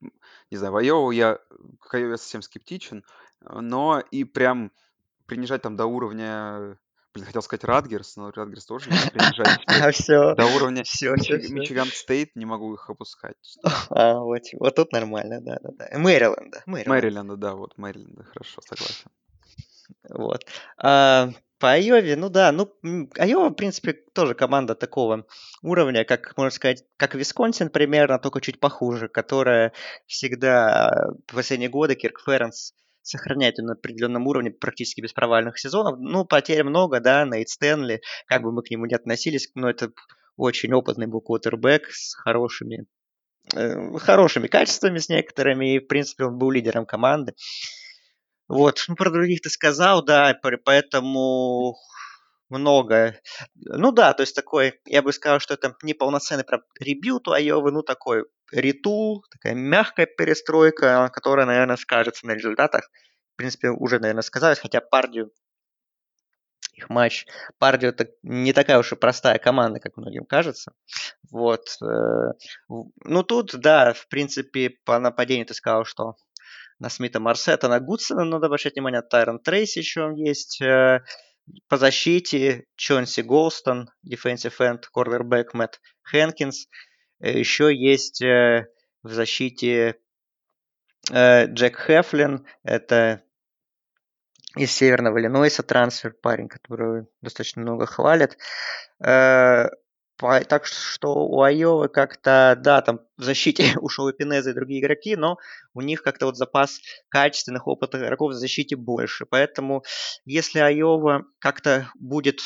Не знаю, в Айову я, к Айове совсем скептичен, но и прям принижать там до уровня Блин, хотел сказать Радгерс, но Радгерс тоже не теперь. А, все, До уровня. Мичиган Стейт не могу их опускать. А, вот, вот тут нормально, да, да, да. Мэриленда, Мэриленд. Мэриленда, да, вот Мэриленда, хорошо, согласен. Вот. А, по Айове, ну да, ну Айова, в принципе, тоже команда такого уровня, как, можно сказать, как Висконсин примерно, только чуть похуже, которая всегда в последние годы Кирк Ференс сохраняет на определенном уровне практически без провальных сезонов. Ну, потерь много, да, Нейт Стэнли, как бы мы к нему не относились, но это очень опытный был квотербек с хорошими э, хорошими качествами с некоторыми, и, в принципе, он был лидером команды. Вот, ну, про других ты сказал, да, поэтому много. Ну да, то есть такой, я бы сказал, что это не полноценный прям ребют у Айовы, ну такой ритул, такая мягкая перестройка, которая, наверное, скажется на результатах. В принципе, уже, наверное, сказалось, хотя Пардию, их матч, Пардию это не такая уж и простая команда, как многим кажется. Вот. э, Ну тут, да, в принципе, по нападению ты сказал, что на Смита Марсета, на Гудсона надо обращать внимание, Тайрон Трейс еще есть. По защите Чонси Голстон, defensive end, корнербэк Мэтт Хэнкинс. Э, Еще есть э, в защите э, Джек Хефлин, это из Северного Иллинойса трансфер, парень, которого достаточно много хвалят. По- Так что у Айовы как-то, да, там в защите ушел и Пинеза и другие игроки, но у них как-то вот запас качественных опытных игроков в защите больше. Поэтому если Айова как-то будет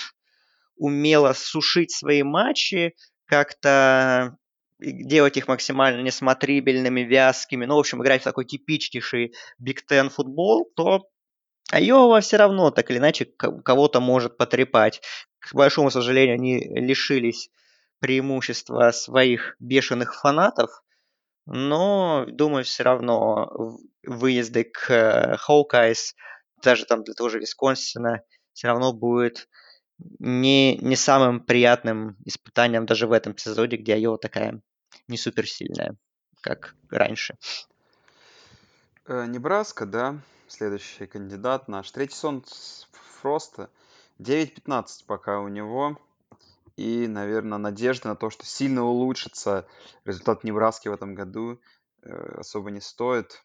умело сушить свои матчи, как-то делать их максимально несмотрибельными, вязкими, ну, в общем, играть в такой типичнейший Big Ten футбол, то Айова все равно так или иначе ко- кого-то может потрепать. К большому сожалению, они лишились преимущества своих бешеных фанатов, но, думаю, все равно выезды к Hawkeyes, даже там для того же Висконсина, все равно будет не, не самым приятным испытанием даже в этом эпизоде, где Айова такая не суперсильная, как раньше. Э, Небраска, да, следующий кандидат наш. Третий сон Фроста. 9-15 пока у него. И, наверное, надежда на то, что сильно улучшится результат Небраски в этом году, э, особо не стоит.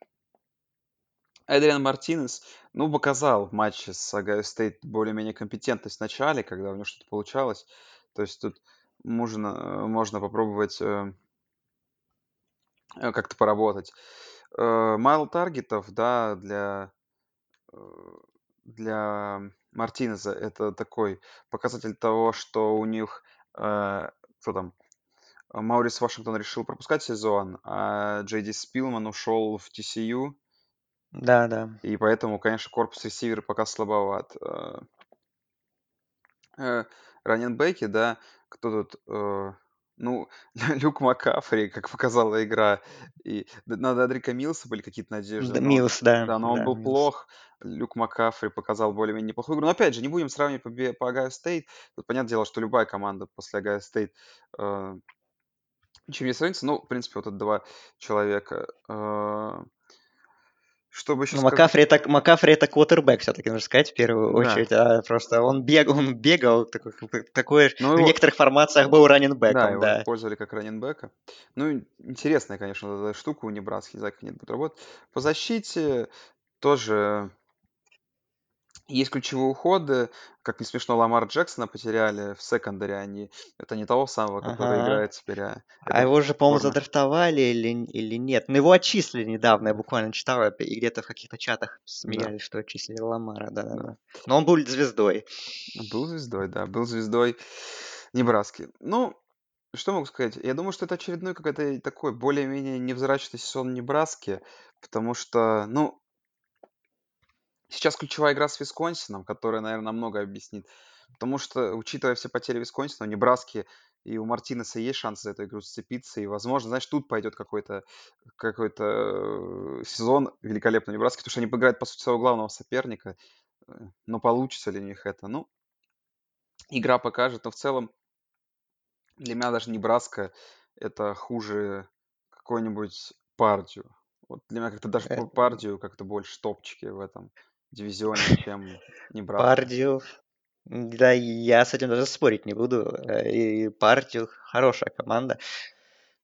Эдриан Мартинес, ну, показал в матче с Огайо Стейт более-менее компетентность в начале, когда у него что-то получалось. То есть тут можно, э, можно попробовать э, э, как-то поработать. Э, Майл таргетов, да, для, для Мартинеза это такой показатель того, что у них, э, кто там, Маурис Вашингтон решил пропускать сезон, а Джей Ди Спилман ушел в TCU, Да, да. и поэтому, конечно, корпус ресивера пока слабоват. Э, э, Раненбеки, да, кто тут, э, ну, Люк Маккафри, как показала игра, и д- на Дадрика Милса были какие-то надежды, Да, но Милс, да, да, но он да, был Милс. плох. Люк Маккафри показал более-менее неплохую игру. Но опять же, не будем сравнивать по, по Агайо Стейт. Тут понятное дело, что любая команда после Агайо Стейт э, ничем не сравнится. Ну, в принципе, вот это два человека. Э, чтобы Ну, сейчас как... Макафри это, Макафри это квотербек, все-таки нужно сказать, в первую Да. очередь. А просто он бегал, он бегал, такой, такой Ну, в его- некоторых формациях был Да, раненбеком, его да. использовали как раненбека. Ну, интересная, конечно, эта штука у Небраски, не знаю, как они будут работать. По защите тоже есть ключевые уходы. Как не смешно, Ламар Джексона потеряли в секондаре. Они... Это не того самого, который Ага. играет теперь, а А его же, по-моему, задрафтовали или, или нет. Ну, его отчислили недавно, я буквально читал, и где-то в каких-то чатах смеялись, что отчислили Ламара, да-да-да. Да. Но он будет звездой. Был звездой, да, был звездой Небраски. Ну, что могу сказать? Я думаю, что это очередной какой-то такой более-менее невзрачный сезон Небраски, потому что, ну, сейчас ключевая игра с Висконсином, которая, наверное, много объяснит. Потому что, учитывая все потери Висконсина, у Небраски и у Мартинеса есть шанс за эту игру сцепиться, и, возможно, знаешь, тут пойдет какой-то какой-то э, сезон великолепный у Небраски, потому что они поиграют, по сути, своего главного соперника, Э, но получится ли у них это? Ну, игра покажет, но в целом для меня даже Небраска это хуже какой-нибудь Пардию. Вот для меня как-то даже Э, по Пардию как-то больше топчики в этом дивизионе, чем Небраска. Пардию. Да, я с этим даже спорить не буду. Э, И Пардию хорошая команда.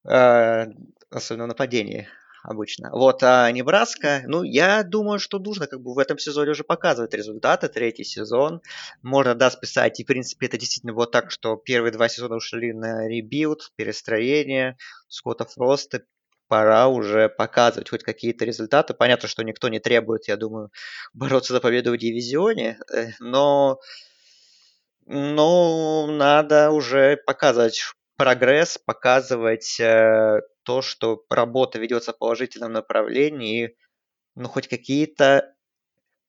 Э, Особенно в нападении обычно. Вот, а Небраска, ну, я думаю, что нужно как бы в этом сезоне уже показывать результаты. Третий сезон. Можно, да, списать. И, в принципе, это действительно было так, что первые два сезона ушли на rebuild, перестроение Скотта Фроста. Пора уже показывать хоть какие-то результаты. Понятно, что никто не требует, я думаю, бороться за победу в дивизионе, э, но, но надо уже показывать прогресс, показывать э, то, что работа ведется в положительном направлении, ну, хоть какие-то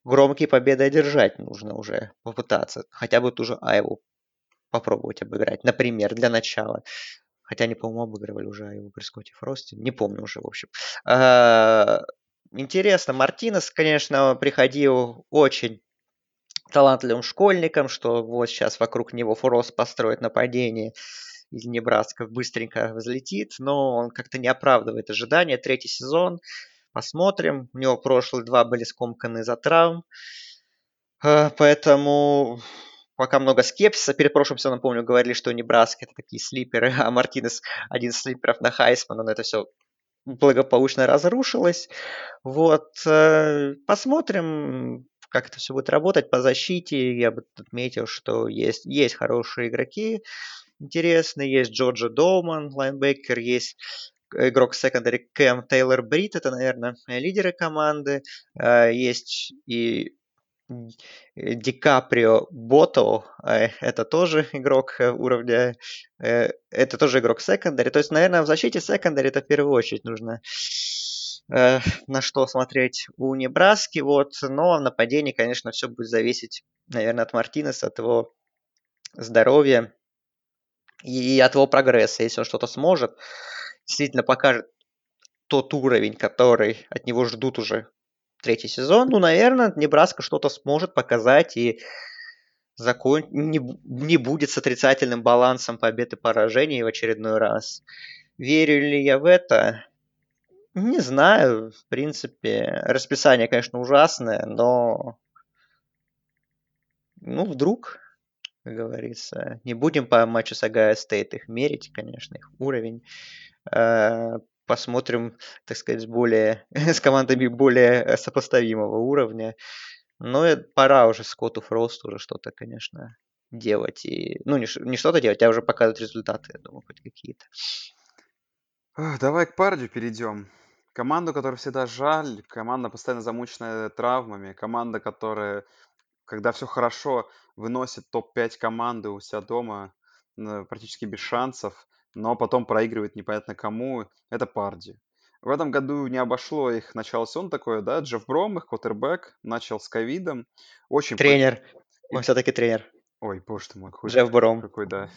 громкие победы одержать нужно уже попытаться. Хотя бы ту же Айву попробовать обыграть, например, для начала. Хотя они, по-моему, обыгрывали уже Айву при Скотте Фросте. Не помню уже, в общем. А, Интересно, Мартинес, конечно, приходил очень талантливым школьником, что вот сейчас вокруг него Фрост построит нападение из Небраска быстренько взлетит, но он как-то не оправдывает ожидания. Третий сезон, посмотрим. У него прошлые два были скомканы из-за травм, А, поэтому пока много скепсиса. Перед прошлым сезоном, помню, говорили, что Небраска это такие слиперы, а Мартинес один из слиперов на Хайсмана, но это все благополучно разрушилось. Вот, э, посмотрим, как это все будет работать по защите. Я бы отметил, что есть, есть хорошие игроки интересные. Есть Джорджа Доуман, лайнбекер, есть игрок секондари Кэм Тейлор Брит, это, наверное, лидеры команды. Э, Есть и Ди Каприо Ботл, э, это тоже игрок э, уровня, э, это тоже игрок секондари. То есть, наверное, в защите секондари это в первую очередь нужно на что смотреть у Небраски, вот, но в нападении, конечно, все будет зависеть, наверное, от Мартинеса, от его здоровья и от его прогресса. Если он что-то сможет, действительно покажет тот уровень, который от него ждут уже третий сезон, ну, наверное, Небраска что-то сможет показать и закон... не, не будет с отрицательным балансом побед и поражений в очередной раз. Верю ли я в это? Не знаю. В принципе, расписание, конечно, ужасное, но ну, вдруг, как говорится, не будем по матчу с Огайо Стейт их мерить, конечно, их уровень. Посмотрим, так сказать, более, с командами более сопоставимого уровня. Но э, пора уже Скотту Фросту уже что-то, конечно, делать. И, ну, не, не что-то делать, а уже показывать результаты, я думаю, хоть какие-то. Давай к Пердью перейдем. Команду, которую всегда жаль, команда постоянно замученная травмами, команда, которая, когда все хорошо, выносит топ-5 команды у себя дома ну, практически без шансов, но потом проигрывает непонятно кому, это Парди. В этом году не обошло их начало сезона такое, да, Джефф Бром, их квотербек, начал с ковидом, очень... Тренер. Он все-таки тренер. Ой, боже ты мой, хуй- Джефф Бром. какой, да,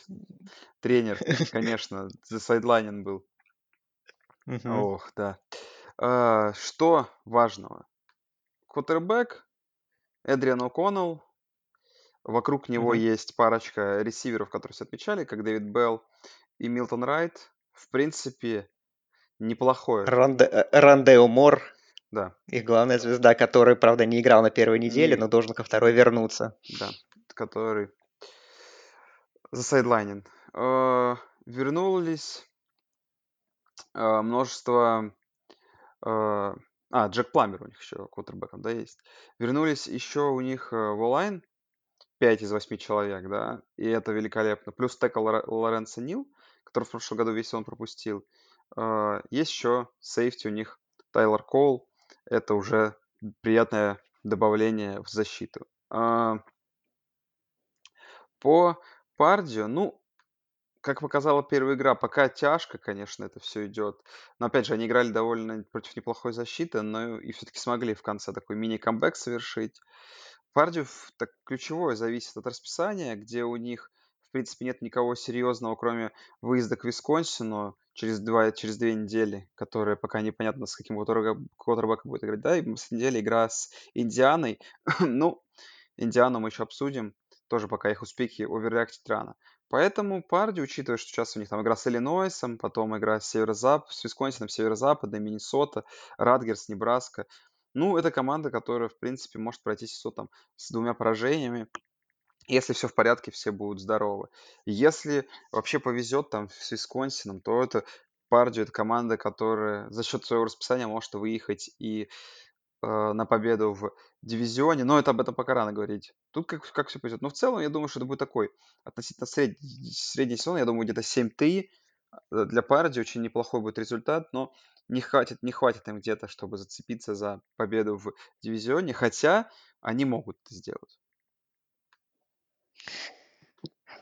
тренер, конечно, засайдлайнен был. Мгм. Ох, да. А, что важного? Квотербек, Эдриан О'Коннелл, вокруг него есть парочка ресиверов, которые все отмечали, как Дэвид Белл и Милтон Райт. В принципе, неплохое. Ронде- э, Рондео Мор. Да. Их главная звезда, который, правда, не играл на первой неделе, Не, но должен ко второй вернуться. да, который засайдлайнен. Э, Вернулись э, множество... э, А, Джек Пламер у них еще квотербеком, да, есть. Вернулись еще у них в онлайн 5 из 8 человек, да, и это великолепно. Плюс текл Лоре- Лоренцо Нил, который в прошлом году весь он пропустил. Э, Есть еще сейфти у них Тайлор Коул. Это уже приятное добавление в защиту. А, По Пардию, ну, как показала первая игра, пока тяжко, конечно, это все идет. Но опять же, они играли довольно против неплохой защиты, но и все-таки смогли в конце такой мини-камбэк совершить. Пардию в- так ключевое зависит от расписания, где у них, принципе, нет никого серьезного, кроме выезда к Висконсину через два, через две недели, которая пока непонятно, с каким квотербеком будет играть. Да, и с недели игра с Индианой. ну, Индиану мы еще обсудим. Тоже пока их успехи оверреактить рано. Поэтому Парди, учитывая, что сейчас у них там игра с Иллинойсом, потом игра с северо-запад, с Висконсином, северо-западной, Миннесота, Радгерс, Небраска. Ну, это команда, которая, в принципе, может пройти сезон там с двумя поражениями. Если все в порядке, все будут здоровы. Если вообще повезет там с Висконсином, то это Пардию, это команда, которая за счет своего расписания может выехать и э, на победу в дивизионе, но это об этом пока рано говорить. Тут как, как все пойдет. Но в целом, я думаю, что это будет такой относительно средний, средний сезон, я думаю, где-то 7-3. Э, Для Парди очень неплохой будет результат, но не хватит, не хватит им где-то, чтобы зацепиться за победу в дивизионе, хотя они могут это сделать.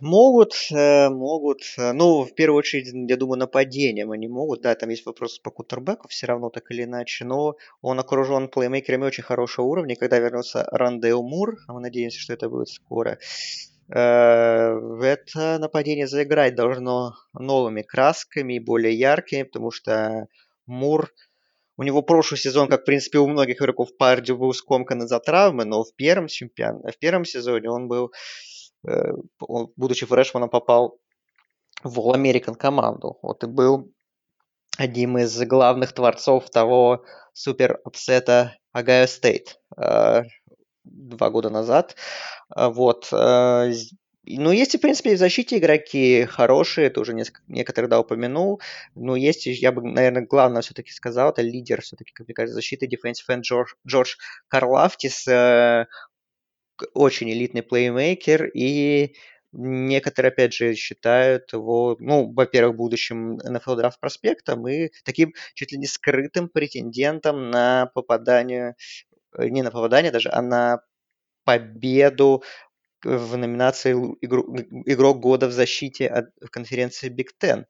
Могут, э, могут. э, Ну, в первую очередь, я думаю, нападением они могут. Да, там есть вопрос по кутербеку все равно, так или иначе. Но он окружен плеймейкерами очень хорошего уровня. Когда вернется Рандео Мур, мы надеемся, что это будет скоро, э, это нападение заиграть должно новыми красками, более яркими, потому что Мур у него прошлый сезон, как в принципе у многих игроков Пердью, был скомкан из-за травмы, но в первом, чемпион... в первом сезоне он был, он, будучи фрешманом, попал в All American команду. Вот и был одним из главных творцов того супер апсета Огайо Стейт э, два года назад. Вот. э, з- Ну, есть, в принципе, и в защите игроки хорошие, это уже несколько, некоторых, да, упомянул. Но есть, я бы, наверное, главное все-таки сказал, это лидер все-таки, как мне кажется, защиты, defensive end Джордж, Джордж Карлафтис, э, очень элитный плеймейкер, и некоторые, опять же, считают его, ну, во-первых, будущим NFL драфт проспектом и таким чуть ли не скрытым претендентом на попадание, э, не на попадание даже, а на победу в номинации игрок года в защите от конференции Big Ten.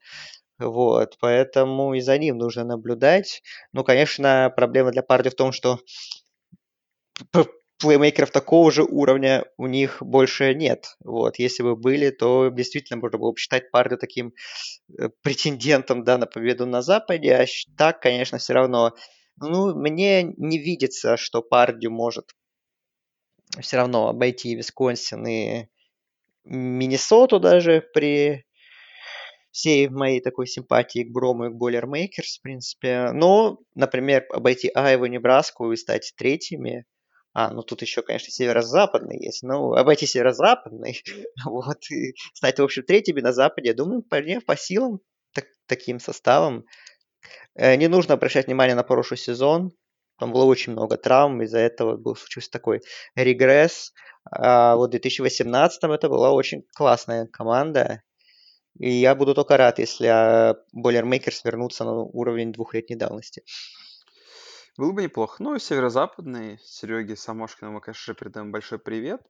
Вот, поэтому и за ним нужно наблюдать. Ну, конечно, проблема для Парди в том, что плеймейкеров такого же уровня у них больше нет. Вот, если бы были, то действительно можно было бы считать Парди таким э, претендентом да, на победу на Западе. А так, конечно, все равно. Ну, мне не видится, что Парди может все равно обойти Висконсин и Миннесоту даже при всей моей такой симпатии к Брому и к Бойлермейкерс, в принципе. Но, например, обойти Айву, Небраску и стать третьими. А, ну тут еще, конечно, северо-западный есть. Ну, обойти северо-западный, вот, и стать, в общем, третьими на Западе, я думаю, вполне по силам так- таким составом. Э, Не нужно обращать внимание на прошлый сезон. Там было очень много травм, из-за этого был случился такой регресс. А вот в 2018 это была очень классная команда. И я буду только рад, если а, Boilermakers вернутся на уровень двухлетней давности. Было бы неплохо. Ну и северо-западный, Сереге Самошкину мы, конечно же, передаем большой привет.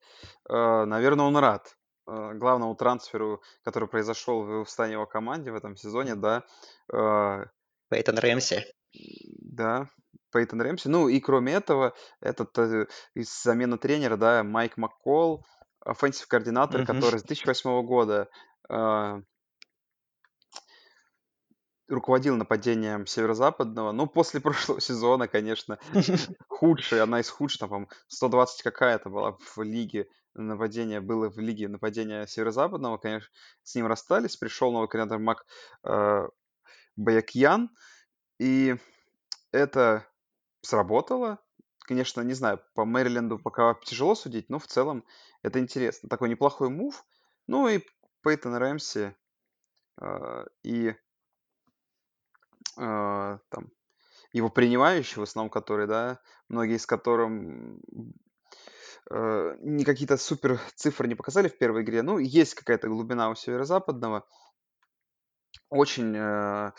Э, Наверное, он рад э, главному трансферу, который произошел в в его команде в этом сезоне, да. Э, Пейтон Рэмси. Да, Пейтон Рэмси. Ну и кроме этого, этот э, из замена тренера, да, Майк Маккол, offensive координатор, который с 2008 года руководил нападением северо-западного. Ну, после прошлого сезона, конечно, худшая, одна из худших, там, по-моему, 120 какая-то была в лиге нападения, было в лиге нападения северо-западного, конечно, с ним расстались, пришел новый координатор Мак э, Баякьян, и это сработало. Конечно, не знаю, по Мэриленду пока тяжело судить, но в целом это интересно. Такой неплохой мув. Ну и Пейтон Рэмси а, и а, там его принимающие, в основном, которые, да, многие из которым э, не какие-то супер цифры не показали в первой игре. Ну, есть какая-то глубина у северо-западного. Очень э,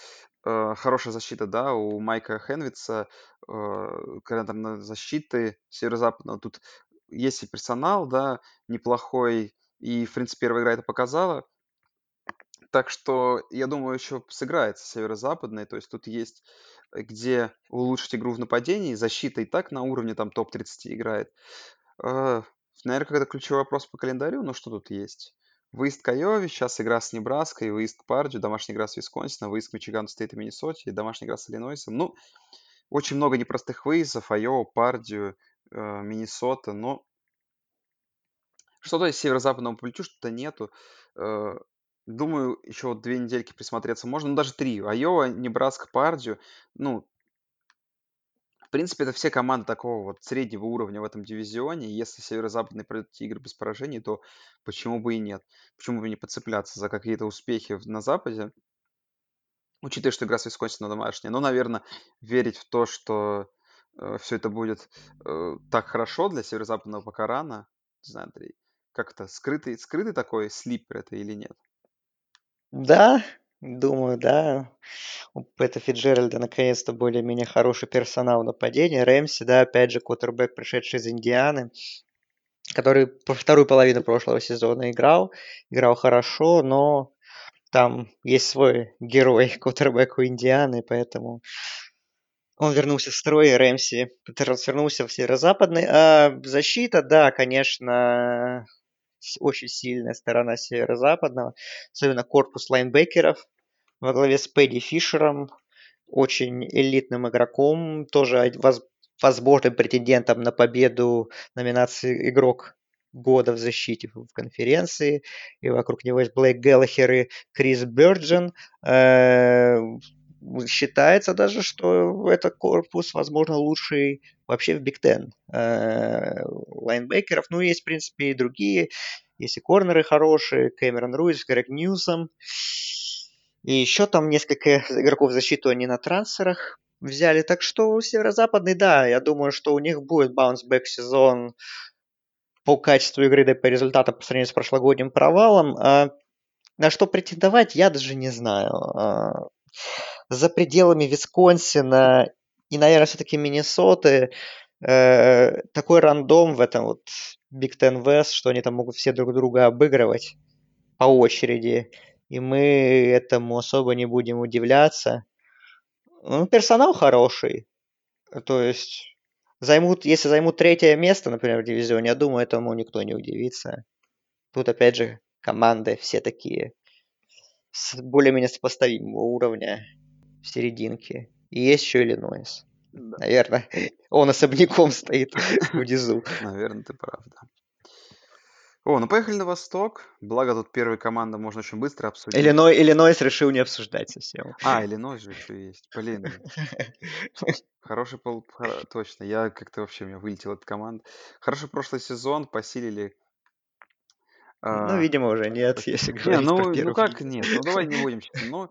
э, хорошая защита, да, у Майка Хенвица, э, координатор защиты северо-западного. Тут есть и персонал, да, неплохой. И, в принципе, первая игра это показала. Так что, я думаю, еще сыграется северо-западный. То есть тут есть э, где улучшить игру в нападении. Защита и так на уровне там топ-30 играет. Э, наверное, какой-то ключевой вопрос по календарю, но что тут есть? Выезд к Айове, сейчас игра с Небраской, выезд к Пардию, домашняя игра с Висконсином, выезд к Мичигану Стейт и Миннесоте, и домашняя игра с Иллинойсом. Ну, очень много непростых выездов, Айова, Пардию, э, Миннесота, но что-то из северо-западного по что-то нету. Э, думаю, еще вот две недельки присмотреться можно, ну даже три. Айова, Небраска, Пардию, ну, в принципе, это все команды такого вот среднего уровня в этом дивизионе. Если северо-западный пройдет эти игры без поражений, то почему бы и нет? Почему бы не подцепляться за какие-то успехи на Западе? Учитывая, что игра с Висконсином домашняя. Но, наверное, верить в то, что э, все это будет э, так хорошо для северо-западного пока рано. Не знаю, Андрей, как это, скрытый, скрытый такой слипер это или нет? Да, думаю, да. У Пэта Фиджеральда наконец-то более-менее хороший персонал нападения. Рэмси, да, опять же, квотербек, пришедший из Индианы, который по вторую половину прошлого сезона играл. Играл хорошо, но там есть свой герой, квотербек у Индианы, поэтому он вернулся в строй, Рэмси трансфернулся в северо-западный. А защита, да, конечно, очень сильная сторона северо-западного, особенно корпус лайнбекеров во главе с Пэдди Фишером, очень элитным игроком, тоже возможным претендентом на победу номинации «Игрок года в защите в конференции, и вокруг него есть Блейк Геллахер и Крис Бёрджин. Считается даже, что этот корпус, возможно, лучший вообще в Big Ten э, лайнбекеров. Ну, есть, в принципе, и другие. Есть и корнеры хорошие. Кэмерон Руис, Грег Ньюсом. И еще там несколько игроков в защиту они на трансферах взяли. Так что северо-западный, да, я думаю, что у них будет bounce back сезон по качеству игры, да и по результатам по сравнению с прошлогодним провалом. А на что претендовать, я даже не знаю. За пределами Висконсина и, наверное, все-таки Миннесоты э, такой рандом в этом вот Big Ten West, что они там могут все друг друга обыгрывать по очереди. И мы этому особо не будем удивляться. Ну, персонал хороший. То есть займут, если займут третье место, например, в дивизионе, я думаю, этому никто не удивится. Тут, опять же, команды все такие с более-менее сопоставимого уровня в серединке. И есть еще Иллинойс. Да. Наверное, он особняком стоит внизу. Наверное, ты прав, да. О, ну поехали на восток. Благо тут первая команда можно очень быстро обсудить. Иллиной, Иллинойс решил не обсуждать совсем. А, Иллинойс же еще есть. Блин. Хороший пол... Точно, я как-то вообще, у меня вылетел от команд. Хороший прошлый сезон, посилили ну, а, видимо, уже нет, если говорить не, ну, про ну как нет? Ну давай не будем. Но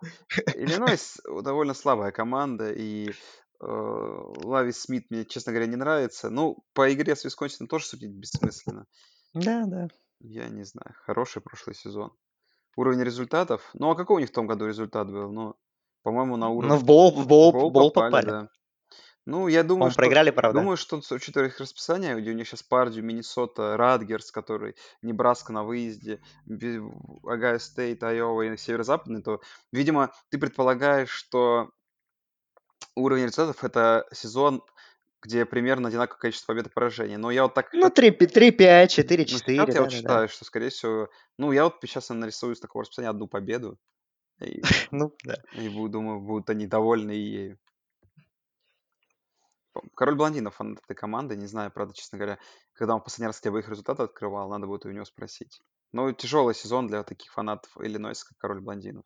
Иллинойс довольно слабая команда, и э, Лави Смит мне, честно говоря, не нравится. Ну, по игре с Висконсином тоже судить бессмысленно. Да, да. Я не знаю. Хороший прошлый сезон. Уровень результатов. Ну, а какой у них в том году результат был? Ну, по-моему, на уровне... Ну, в бол, в попали, попали. Да. Ну, я думаю, что, проиграли, правда? думаю, что учитывая их расписание, где у них сейчас Пердью, Миннесота, Ратгерс, который Небраска на выезде, Огайо Стейт, Айова и Северо-Западный, то, видимо, ты предполагаешь, что уровень результатов это сезон, где примерно одинаковое количество побед и поражений. Но я вот так... Ну, 3-5, 4-4, ну, сейчас я да, вот да, считаю, да. что, скорее всего... Ну, я вот сейчас нарисую с такого расписания одну победу. И, ну, да. И буду, думаю, будут они довольны ею. Король блондинов, он этой команды, не знаю, правда, честно говоря, когда он последний раз хотя их результаты открывал, надо будет у него спросить. Ну, тяжелый сезон для таких фанатов Иллинойса, как Король блондинов.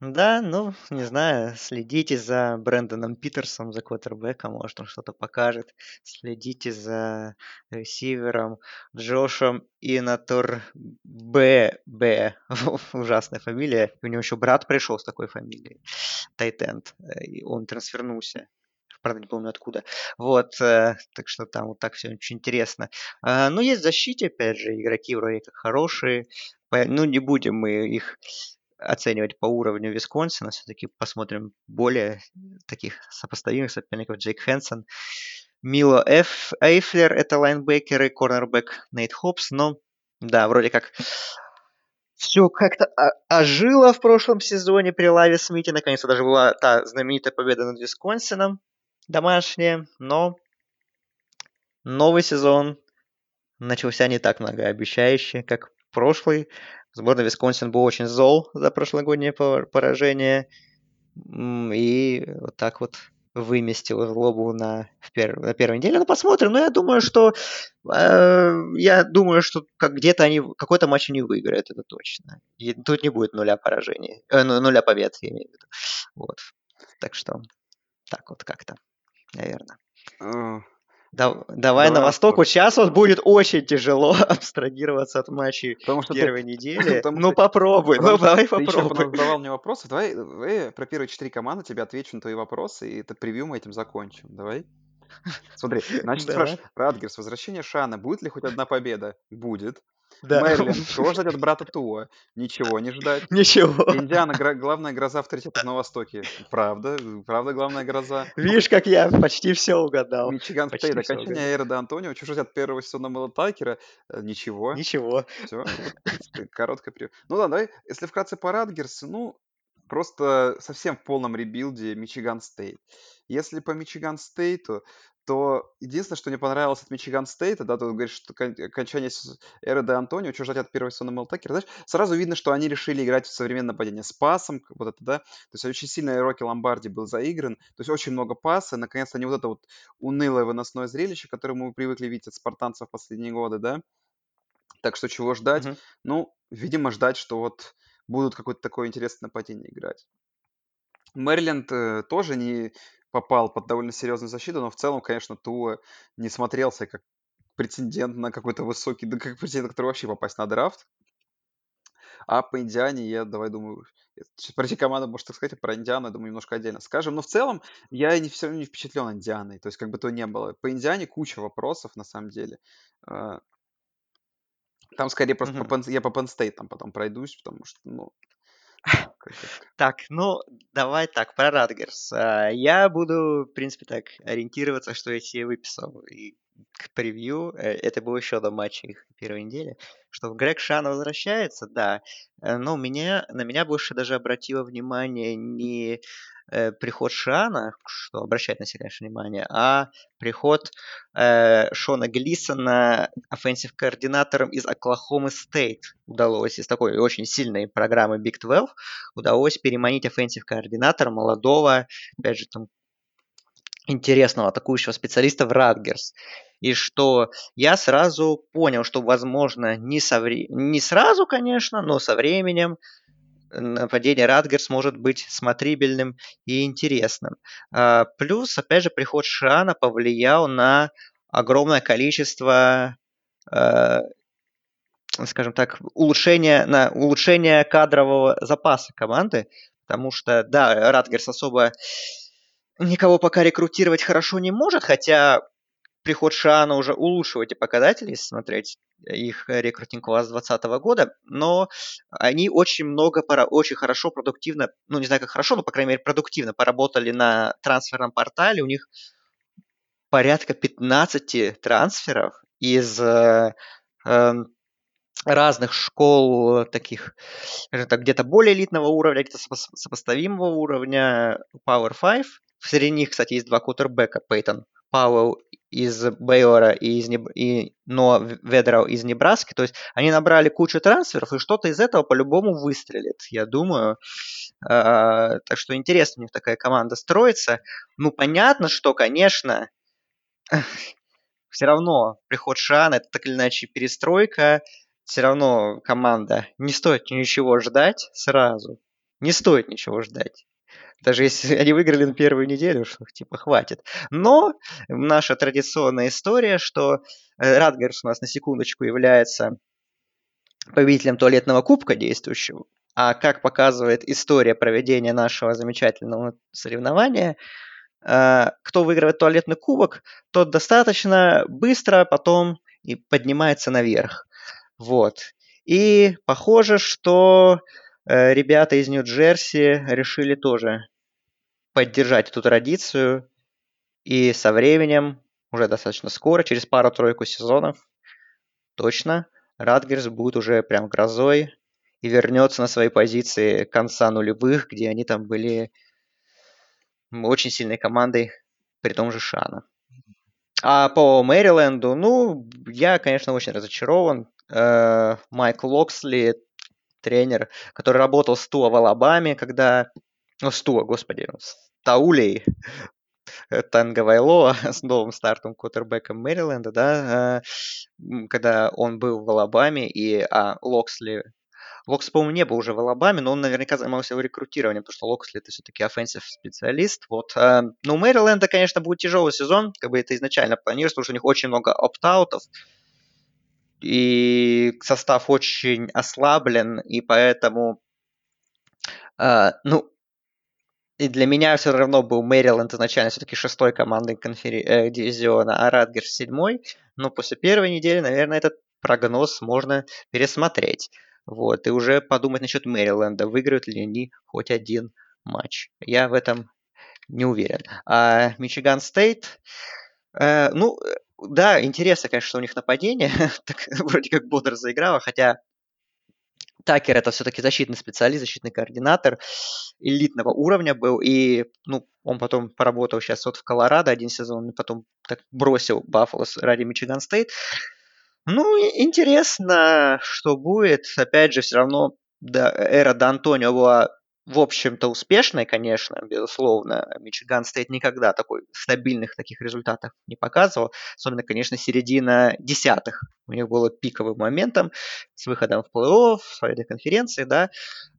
Да, ну, не знаю, следите за Брэндоном Питерсом, за квотербеком, может, он что-то покажет. Следите за ресивером Джошем Инатор Б. Б. Ужасная фамилия. У него еще брат пришел с такой фамилией. Тайтенд. И он трансфернулся. Правда, не помню откуда. Вот, э, так что там вот так все очень интересно. А, ну, есть в защите, опять же, игроки вроде как хорошие. Ну, не будем мы их оценивать по уровню Висконсина, все-таки посмотрим более таких сопоставимых соперников. Джейк Хэнсон, Мило Эф, Эйфлер, это лайнбекеры, корнербэк Нейт Хопс, но да, вроде как все как-то ожило в прошлом сезоне при Лаве Смите. Наконец-то даже была та знаменитая победа над Висконсином домашняя, но новый сезон начался не так многообещающе, как прошлый. Возможно, Висконсин был очень зол за прошлогоднее поражение. И вот так вот выместил злобу на, пер, на первой неделе. Ну, посмотрим. Но я думаю, что э, я думаю, что как где-то они какой-то матч они выиграют, это точно. И тут не будет нуля поражений. Э, ну, нуля побед, я имею в виду. Вот. Так что так вот как-то, наверное. Uh, да, давай, на восток. Вот сейчас вот будет очень тяжело абстрагироваться от матчей потому что первой ты, недели. Ну попробуй, ну давай попробуй. Ты задавал мне вопросы. Давай, давай про первые четыре команды тебе отвечу на твои вопросы, и это превью мы этим закончим. Давай. Смотри, значит, спрашиваешь, Радгерс, возвращение Шана, будет ли хоть одна победа? Будет. Да. Мэрилин, чего ждать от брата Туа? Ничего не ждать. Ничего. Индиана, гра- главная гроза авторитета на Востоке. Правда, правда главная гроза. Видишь, как я почти все угадал. Мичиган Стейт, окончание эры до Антонио, ждать от первого сезона Мэла Такера? Э, ничего. Ничего. Все, короткое превью. Ну да, давай, если вкратце по Ратгерсу, ну, просто совсем в полном ребилде Мичиган Стейт. Если по Мичиган Стейту, то единственное, что мне понравилось от Мичиган Стейта, да, тут говоришь, что окончание эры Дантонио, что ждать от первого сезона Мела Такера, знаешь, сразу видно, что они решили играть в современное нападение с пасом, вот это, да, то есть очень сильно Рокки Ломбарди был заигран, то есть очень много паса, наконец-то не вот это вот унылое выносное зрелище, которое мы привыкли видеть от спартанцев в последние годы, да, так что чего ждать? Mm-hmm. Ну, видимо, ждать, что вот будут какое-то такое интересное нападение играть. Мэриленд э, тоже не попал под довольно серьезную защиту, но в целом, конечно, Туа не смотрелся как претендент на какой-то высокий, да как претендент, который вообще попасть на драфт. А по Индиане я, давай, думаю, про эти команды, может, так сказать, а про Индиану, я думаю, немножко отдельно скажем. Но в целом я не, все равно не впечатлен Индианой. То есть, как бы то ни было. По Индиане куча вопросов, на самом деле. А, там скорее просто mm-hmm. по я по Penn State там потом пройдусь, потому что, ну, так, ну, давай так, про Радгерс. А, я буду, в принципе, так ориентироваться, что я себе выписал. И к превью, э, это было еще до матча их первой недели, что Грег Шан возвращается, да, э, но меня, на меня больше даже обратило внимание не э, приход Шана, что обращает на себя, конечно, внимание, а приход э, Шона Глисона offensive координатором из Оклахомы Стейт удалось из такой очень сильной программы Big 12 удалось переманить offensive координатора молодого, опять же, там интересного атакующего специалиста в Ратгерс. И что я сразу понял, что, возможно, не, со вре... не сразу, конечно, но со временем нападение Ратгерс может быть смотрибельным и интересным. А, плюс, опять же, приход Шана повлиял на огромное количество а, скажем так, улучшение, на улучшение кадрового запаса команды, потому что, да, Радгерс особо никого пока рекрутировать хорошо не может, хотя приход Шана уже улучшил эти показатели, если смотреть их рекрутинг класс 2020 года, но они очень много, очень хорошо, продуктивно, ну не знаю как хорошо, но по крайней мере продуктивно поработали на трансферном портале. У них порядка 15 трансферов из э, э, разных школ таких, так, где-то более элитного уровня, где-то сопоставимого уровня Power 5. Среди них, кстати, есть два кутербека, Пейтон Пауэлл из Бейора и, из Неб... и Ноа Ведроу из Небраски. То есть они набрали кучу трансферов, и что-то из этого по-любому выстрелит, я думаю. А, так что интересно у них такая команда строится. Ну, понятно, что, конечно, все равно приход Шана, это так или иначе перестройка, все равно команда не стоит ничего ждать сразу. Не стоит ничего ждать. Даже если они выиграли на первую неделю, что типа хватит. Но наша традиционная история, что э, Радгерс у нас на секундочку является победителем туалетного кубка действующего. А как показывает история проведения нашего замечательного соревнования, э, кто выигрывает туалетный кубок, тот достаточно быстро потом и поднимается наверх. Вот. И похоже, что ребята из Нью-Джерси решили тоже поддержать эту традицию. И со временем, уже достаточно скоро, через пару-тройку сезонов, точно, Радгерс будет уже прям грозой и вернется на свои позиции конца нулевых, где они там были очень сильной командой, при том же Шана. А по Мэриленду, ну, я, конечно, очень разочарован. Э, Майк Локсли, тренер, который работал с Туа в Алабаме, когда... Ну, с Туа, господи, с Таулей, Танго Вайлоа с новым стартом кутербеком Мэриленда, да, э, когда он был в Алабаме, и а, Локсли Локс, по-моему, не был уже в Алабаме, но он наверняка занимался его рекрутированием, потому что Локсли это все-таки offensive специалист. Вот. Э, ну, у Мэриленда, конечно, будет тяжелый сезон, как бы это изначально планировалось, потому что у них очень много опт-аутов, и состав очень ослаблен, и поэтому, э, ну, и для меня все равно был Мэриленд изначально все-таки шестой командой конфери... э, дивизиона, а Радгерс седьмой. Но после первой недели, наверное, этот прогноз можно пересмотреть. Вот, и уже подумать насчет Мэриленда, выиграют ли они хоть один матч. Я в этом не уверен. А Мичиган Стейт, э, ну, да, интересно, конечно, что у них нападение, так, вроде как бодро заиграло, хотя Такер это все-таки защитный специалист, защитный координатор элитного уровня был, и ну, он потом поработал сейчас вот в Колорадо один сезон, и потом так бросил Баффало ради Мичиган Стейт. Ну, интересно, что будет. Опять же, все равно да, эра Д'Антонио была в общем-то, успешной, конечно, безусловно. Мичиган стоит никогда такой стабильных таких результатов не показывал. Особенно, конечно, середина десятых. У них было пиковым моментом с выходом в плей-офф, в своей конференции, да.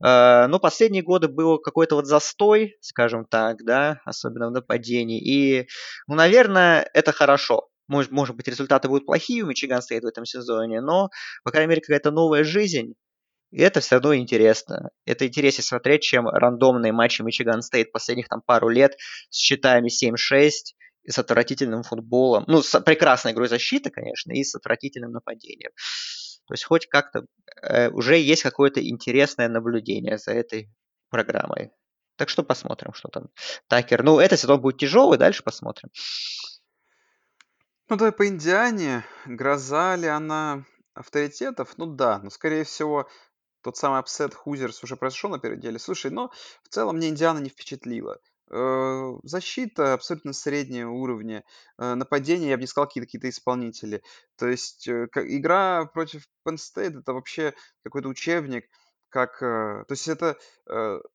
А, но последние годы был какой-то вот застой, скажем так, да, особенно в нападении. И, ну, наверное, это хорошо. Может, может быть, результаты будут плохие у Мичиган стоит в этом сезоне, но, по крайней мере, какая-то новая жизнь и это все равно интересно. Это интереснее смотреть, чем рандомные матчи Мичиган Стейт последних там пару лет с счетами 7-6 и с отвратительным футболом. Ну, с прекрасной игрой защиты, конечно, и с отвратительным нападением. То есть хоть как-то э, уже есть какое-то интересное наблюдение за этой программой. Так что посмотрим, что там. Такер. Ну, этот сезон будет тяжелый, дальше посмотрим. Ну, давай по Индиане. Гроза ли она авторитетов? Ну да, но скорее всего тот самый upset Hoosiers уже произошел на первой неделе. Слушай, но в целом мне Индиана не впечатлила. Э, защита абсолютно среднего уровня. Э, нападение, я бы не сказал, какие-то какие исполнители. То есть э, игра против Penn State это вообще какой-то учебник, как... То есть это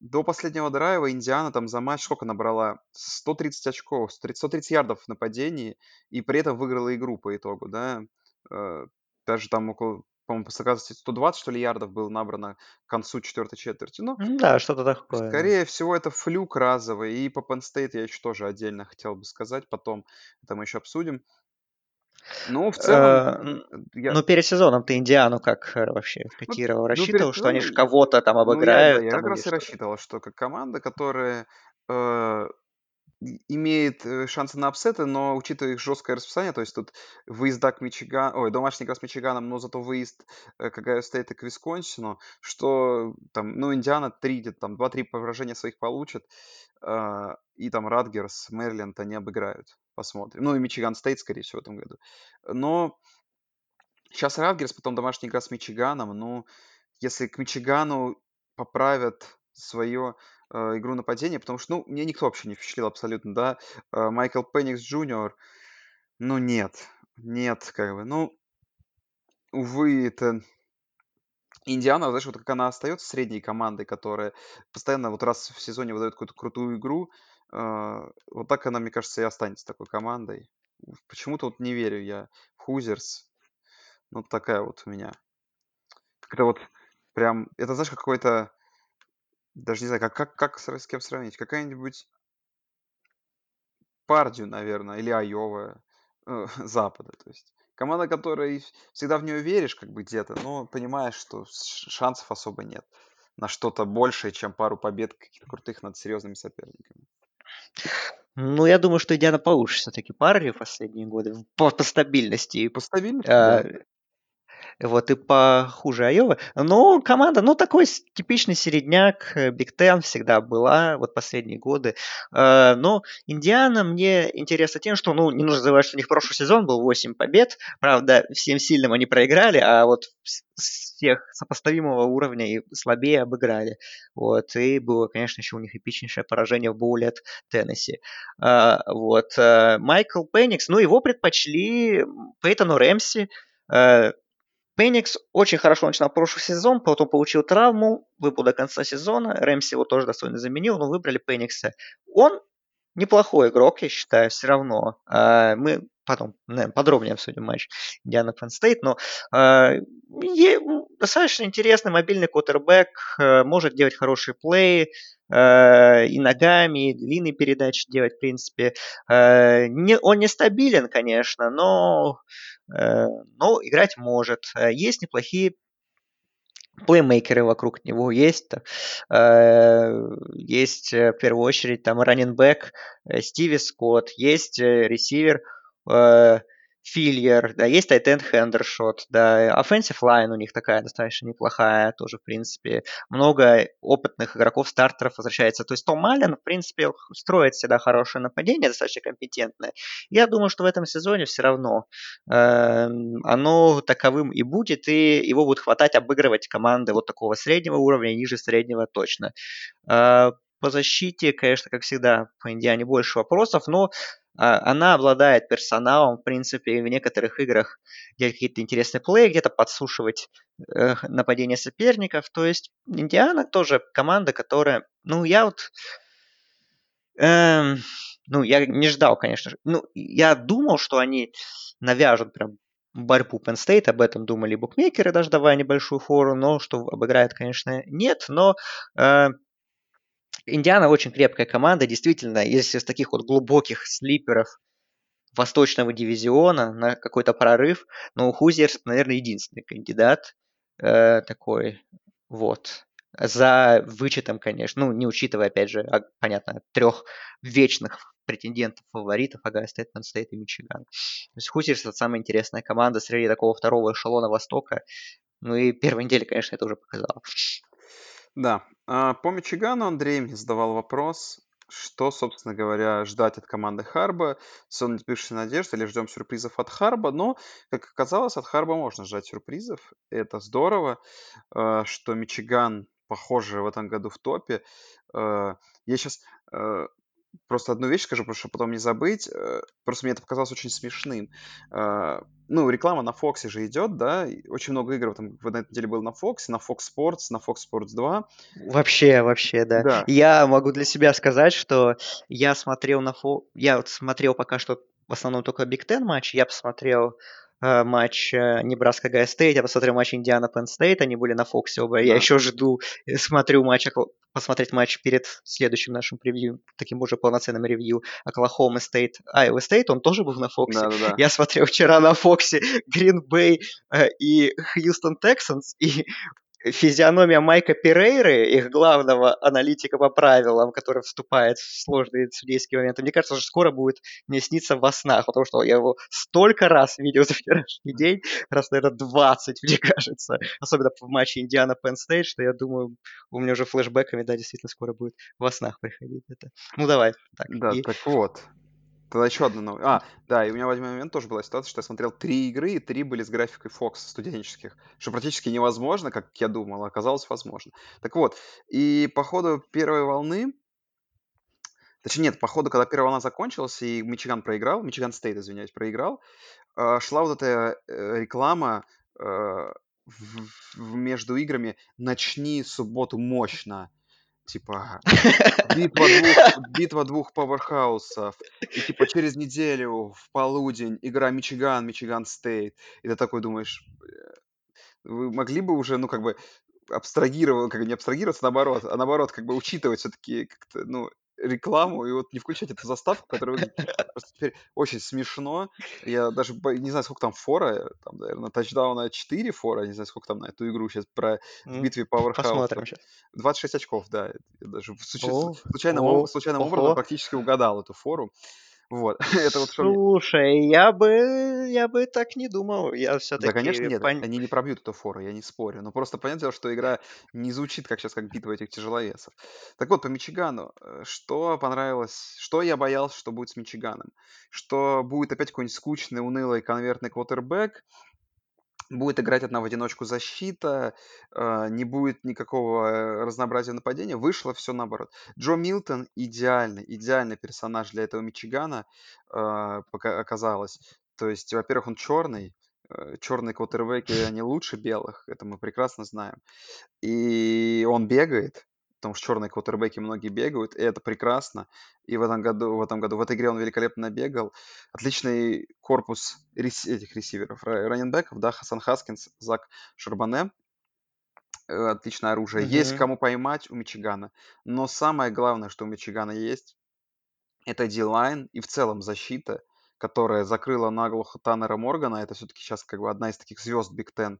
до последнего драйва Индиана там за матч сколько набрала? 130 очков, 130, 130 ярдов в нападении, и при этом выиграла игру по итогу, да. Даже там около по-моему, по оказывается, 120, что ли, ярдов было набрано к концу четвертой четверти. Ну, да, что-то такое. Скорее всего, это флюк разовый. И по Penn State я еще тоже отдельно хотел бы сказать. Потом это мы еще обсудим. Ну, в целом... Э, я... Ну, перед сезоном ты Индиану как э, вообще ну, котировал? Ну, рассчитывал, перед... что они же кого-то там обыграют? Ну, я, я как раз и рассчитывал, что как команда, которая э, имеет э, шансы на upset ы, но учитывая их жесткое расписание, то есть тут выезда к Мичигану, ой, домашний игра с Мичиганом, но зато выезд э, к Огайо Стейт и к Висконсину, что там, ну, Индиана 3, где-то там 2-3 поражения своих получат, э, и там Ратгерс, Мэриленд они обыграют. Посмотрим. Ну, и Мичиган Стейт, скорее всего, в этом году. Но сейчас Радгерс, потом домашняя игра с Мичиганом, ну, если к Мичигану поправят свое игру нападения, потому что, ну, мне никто вообще не впечатлил абсолютно, да. Э, Майкл Пенникс Джуниор, ну, нет, нет, как бы, ну, увы, это Индиана, знаешь, вот как она остается средней командой, которая постоянно вот раз в сезоне выдает какую-то крутую игру, э, вот так она, мне кажется, и останется такой командой. Почему-то вот не верю я в Хузерс. Ну, такая вот у меня. Как-то вот прям, это, знаешь, какой-то Даже не знаю, как как как с кем сравнить? Какая-нибудь Пардию, наверное, или Айова, э, Запада. То есть команда, которой всегда в нее веришь как бы где-то, но понимаешь, что шансов особо нет на что-то большее, чем пару побед каких-то крутых над серьезными соперниками. Ну, я думаю, что Индиана получше все-таки пары в последние годы по, по стабильности. По стабильности, А, да. Вот и похуже Айовы. Но команда, ну, такой типичный середняк, Биг Тен всегда была, вот последние годы. А, но Индиана мне интересно тем, что, ну, не нужно забывать, что у них прошлый сезон был 8 побед. Правда, всем сильным они проиграли, а вот всех сопоставимого уровня и слабее обыграли. Вот, и было, конечно, еще у них эпичнейшее поражение в боуле от Теннесси. А, вот, Майкл Пенникс, ну, его предпочли Пейтону Рэмси, Пеникс очень хорошо начинал прошлый сезон, потом получил травму, выпал до конца сезона. Рэмси его тоже достойно заменил, но выбрали Пеникса. Он неплохой игрок, я считаю, все равно. А, мы потом наверное, подробнее обсудим матч Индиана Фэн Стейт, но э, достаточно интересный мобильный квотербек, э, может делать хорошие плей, э, и ногами, и длинные передачи делать, в принципе. Э, не, он нестабилен, конечно, но но играть может. Э, есть неплохие плеймейкеры вокруг него есть. Э, есть в первую очередь там раненбэк Стиви Скотт, есть ресивер Фильер, да, есть Тайтенд Хендершот, да, offensive line у них такая достаточно неплохая, тоже, в принципе, много опытных игроков, стартеров возвращается. То есть Том Аллен, в принципе, строит всегда хорошее нападение, достаточно компетентное. Я думаю, что в этом сезоне все равно э, оно таковым и будет, и его будет хватать обыгрывать команды вот такого среднего уровня, ниже среднего точно. Э, по защите, конечно, как всегда, по Индиане больше вопросов, но она обладает персоналом, в принципе, в некоторых играх делать какие-то интересные плей, где-то подсушивать э, нападение соперников. То есть Индиана тоже команда, которая, ну, я вот, эм, ну, я не ждал, конечно же. Ну, я думал, что они навяжут прям борьбу Penn State, об этом думали букмекеры, даже давая небольшую фору, но что обыграет, конечно, нет, но э, Индиана очень крепкая команда, действительно, если с таких вот глубоких sleeper ов восточного дивизиона на какой-то прорыв, но Hoosiers, наверное, единственный кандидат э, такой, вот. За вычетом, конечно, ну, не учитывая, опять же, а, понятно, трех вечных претендентов, фаворитов, Огайо Стейт, Penn State и Мичиган. То есть Hoosiers это самая интересная команда среди такого второго эшелона Востока. Ну и первой недели, конечно, это уже показало. Да. А, по Мичигану Андрей мне задавал вопрос, что, собственно говоря, ждать от команды Харба. Сон несбывшихся надежд или ждем сюрпризов от Харба. Но, как оказалось, от Харба можно ждать сюрпризов. Это здорово, а, что Мичиган, похоже, в этом году в топе. А, я сейчас просто одну вещь скажу, чтобы потом не забыть. Э, просто мне это показалось очень смешным. Э, ну, реклама на Фоксе же идет, да? Очень много игр там в этой неделе было на Фоксе, на Fox Sports, на Fox Sports 2. Вообще, вообще, да. да. Я могу для себя сказать, что я смотрел на Фокс... Я вот смотрел пока что в основном только Биг Тен матч. Я посмотрел матч э, Небраска Огайо Стейт, я посмотрел матч Индиана Penn State, они были на Фоксе оба. Да. Я еще жду, э, смотрю матч, посмотреть матч перед следующим нашим превью, таким уже полноценным ревью Оклахома Стейт, Айова Стейт, он тоже был на Фоксе. Да, да, да. Я смотрел вчера на Фоксе Грин Бэй и Хьюстон Тексанс, и физиономия Майка Перейры, их главного аналитика по правилам, который вступает в сложные судейские моменты, мне кажется, что скоро будет мне сниться во снах, потому что я его столько раз видел за вчерашний день, раз, наверное, 20, мне кажется, особенно в матче Индиана Пенн Стейт, что я думаю, у меня уже флешбеками, да, действительно скоро будет во снах приходить это. Ну, давай. Так, да, и... так вот, Тогда еще одна новость. А, да, и у меня в один момент тоже была ситуация, что я смотрел три игры, и три были с графикой Fox студенческих, что практически невозможно, как я думал, а оказалось возможно. Так вот, и по ходу первой волны, точнее нет, по ходу, когда первая волна закончилась, и Мичиган проиграл, Мичиган Стейт, извиняюсь, проиграл, а, шла вот эта э, реклама э, между играми «Начни субботу мощно», Типа, битва двух, битва двух powerhouse ов. И типа через неделю в полудень игра Мичиган, Мичиган Стейт. И ты такой думаешь, вы могли бы уже, ну, как бы, абстрагировал, как бы не абстрагироваться, наоборот, а наоборот, как бы учитывать все-таки как-то, ну, рекламу и вот не включать эту заставку, которая просто теперь очень смешно. Я даже не знаю, сколько там фора, там, наверное, тачдауна 4 фора, не знаю, сколько там на эту игру сейчас про в битве Посмотрим пауэрхаусов. сейчас. 26 очков, да. Я даже случайным, случайным образом практически угадал эту фору. Вот. Это вот что мне... Слушай, я бы, я бы так не думал. Я Да, конечно, все-таки нет, пон... они не пробьют эту фору, я не спорю. Но просто понятное дело, что игра не звучит как сейчас, как битва этих тяжеловесов. Так вот, по Мичигану, э, что понравилось, что я боялся, что будет с Мичиганом? Что будет опять какой-нибудь скучный, унылый конвертный квотербек, будет играть одна в одиночку защита, э, не будет никакого э, разнообразия нападения. Вышло все наоборот. Джо Милтон идеальный, идеальный персонаж для этого Мичигана э, оказалось. То есть, во-первых, он черный, черные квотербеки, они лучше белых, это мы прекрасно знаем. И он бегает, потому что черные квотербеки многие бегают, и это прекрасно. И в этом году, в этом году, в этой игре он великолепно бегал. Отличный корпус рес- этих ресиверов, ра- раненбеков, да, Хасан Хаскинс, Зак Шарбане. Э, Отличное оружие. Есть Мгм. кому поймать у Мичигана. Но самое главное, что у Мичигана есть, это D-line и в целом защита, которая закрыла наглухо Таннера Моргана. Это все-таки сейчас как бы одна из таких звезд Биг Ten.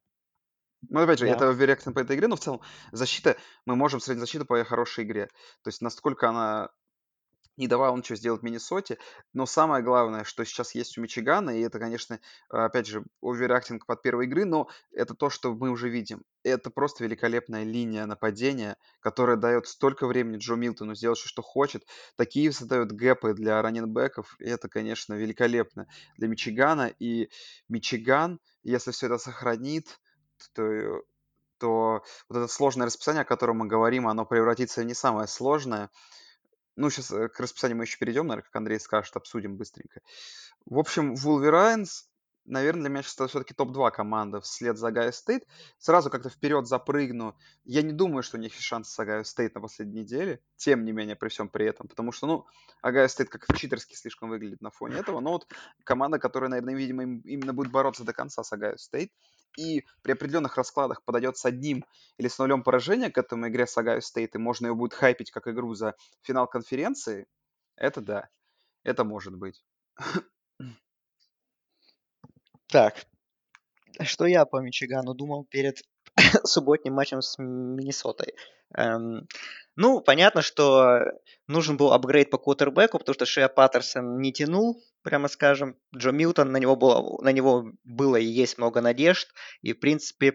Ну, опять же, Да. это вероятно по этой игре, но в целом защита, мы можем сравнить защиту по хорошей игре. То есть насколько она не давала ничего сделать Миннесоте. Но самое главное, что сейчас есть у Мичигана, и это, конечно, опять же, оверактинг под первой игры, но это то, что мы уже видим. Это просто великолепная линия нападения, которая дает столько времени Джо Милтону сделать, что хочет. Такие создают гэпы для раненбеков, и это, конечно, великолепно для Мичигана. И Мичиган, если все это сохранит, то то вот это сложное расписание, о котором мы говорим, оно превратится в не самое сложное. Ну, сейчас к расписанию мы еще перейдем, наверное, как Андрей скажет, обсудим быстренько. В общем, Wolverines, наверное, для меня сейчас все-таки топ-2 команда вслед за Огайо Стейт. Сразу как-то вперед запрыгну. Я не думаю, что у них есть шанс с Огайо Стейт на последней неделе, тем не менее, при всем при этом, потому что, ну, Огайо Стейт как читерски слишком выглядит на фоне этого, но вот команда, которая, наверное, видимо, им- именно будет бороться до конца с Огайо Стейт, и при определенных раскладах подойдет с одним или с нулем поражения к этому игре с Огайо Стейт, и можно ее будет хайпить как игру за финал конференции, это да, это может быть. Так, что я по Мичигану думал перед субботним матчем с Миннесотой? Эм, ну, понятно, что нужен был апгрейд по квотербеку, потому что Шея Паттерсон не тянул, прямо скажем. Джо Милтон, на него было, на него было и есть много надежд. И, в принципе,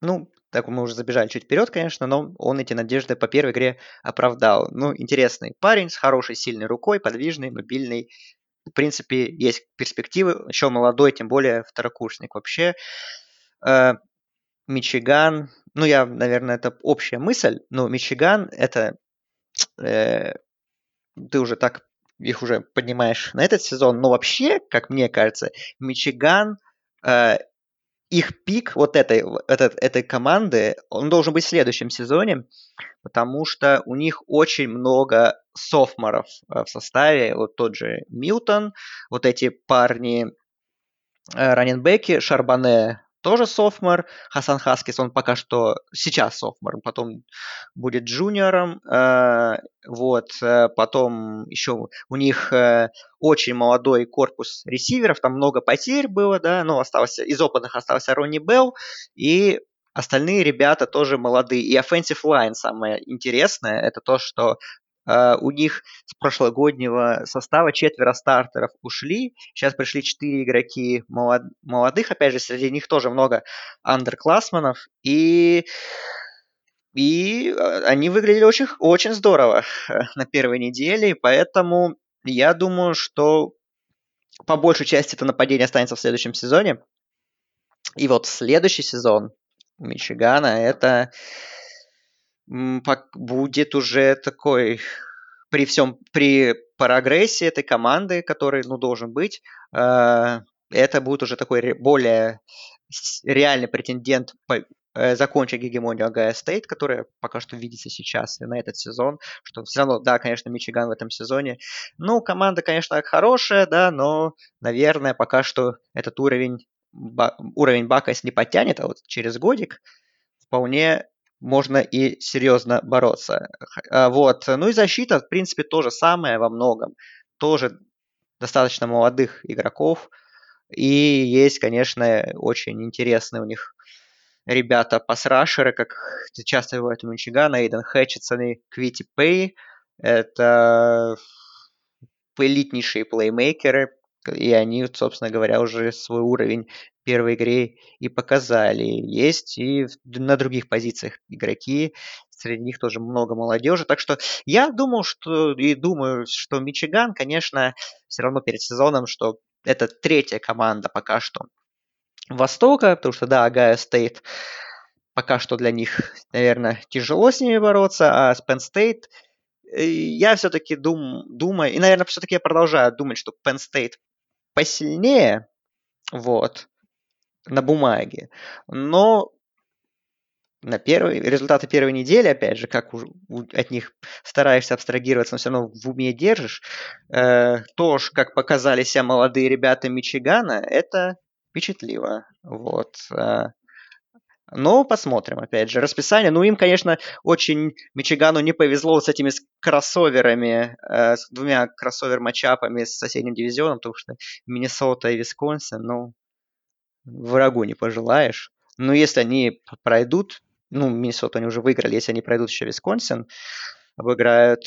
ну, так мы уже забежали чуть вперед, конечно, но он эти надежды по первой игре оправдал. Ну, интересный парень с хорошей, сильной рукой, подвижный, мобильный. В принципе, есть перспективы. Еще молодой, тем более второкурсник вообще. Э, Мичиган, ну, я, наверное, это общая мысль, но Мичиган это э, ты уже так их уже поднимаешь на этот сезон, но вообще, как мне кажется, Мичиган э, их пик вот этой, этот, этой команды, он должен быть в следующем сезоне, потому что у них очень много софморов в составе. Вот тот же Милтон, вот эти парни раненбеки, Шарбане тоже софмор, Хасан Хаскис, он пока что сейчас софмор, потом будет джуниором, э, вот, э, потом еще у них э, очень молодой корпус ресиверов, там много потерь было, да, но остался, из опытных остался Ронни Белл, и остальные ребята тоже молодые. И offensive line самое интересное, это то, что у них с прошлогоднего состава четверо стартеров ушли. Сейчас пришли четыре игроки молод... молодых. Опять же, среди них тоже много андерклассманов. И и они выглядели очень, очень здорово на первой неделе, поэтому я думаю, что по большей части это нападение останется в следующем сезоне. И вот следующий сезон у Мичигана это будет уже такой при всем при прогрессе этой команды, который ну должен быть, э, это будет уже такой более реальный претендент э, закончить гегемонию Агая Стейт, которая пока что видится сейчас на этот сезон, что все равно, да, конечно, Мичиган в этом сезоне. Ну, команда, конечно, хорошая, да, но, наверное, пока что этот уровень, уровень Бакас не потянет, а вот через годик вполне можно и серьезно бороться. А, вот. Ну и защита, в принципе, то же самое во многом. Тоже достаточно молодых игроков. И есть, конечно, очень интересные у них ребята пасрашеры, как часто бывает у Мичигана, Эйден Хэтчетсон и Квити Пэй. Это элитнейшие плеймейкеры, и они, собственно говоря, уже свой уровень в первой игре и показали. Есть и на других позициях игроки, среди них тоже много молодежи. Так что я думал, что и думаю, что Мичиган, конечно, все равно перед сезоном, что это третья команда пока что Востока, потому что, да, Агая Стейт пока что для них, наверное, тяжело с ними бороться, а Penn State я все-таки дум, думаю, и, наверное, все-таки я продолжаю думать, что Penn State посильнее, вот, на бумаге, но на первый, результаты первой недели, опять же, как у, у, от них стараешься абстрагироваться, но все равно в уме держишь, э, то, как показали себя молодые ребята Мичигана, это впечатливо. Вот. Э, но посмотрим, опять же. Расписание, ну им, конечно, очень Мичигану не повезло с этими кроссоверами, э, с двумя кроссовер-матчапами с соседним дивизионом, потому что Миннесота и Висконсин, ну, врагу не пожелаешь. Но если они пройдут, ну, Миннесоту они уже выиграли, если они пройдут еще Висконсин, обыграют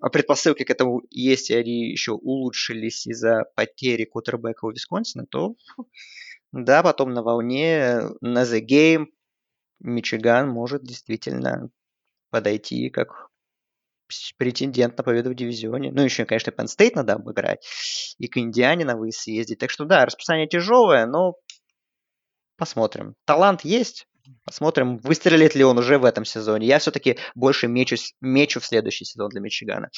а предпосылки к этому есть, и они еще улучшились из-за потери кутербека у Висконсина, то да, потом на волне, на The Game Мичиган может действительно подойти как претендент на победу в дивизионе. Ну, еще, конечно, Penn State надо обыграть. И к Индиане на выезд съездить. Так что, да, расписание тяжелое, но посмотрим. Талант есть. Посмотрим, выстрелит ли он уже в этом сезоне. Я все-таки больше мечусь, мечу в следующий сезон для Мичигана.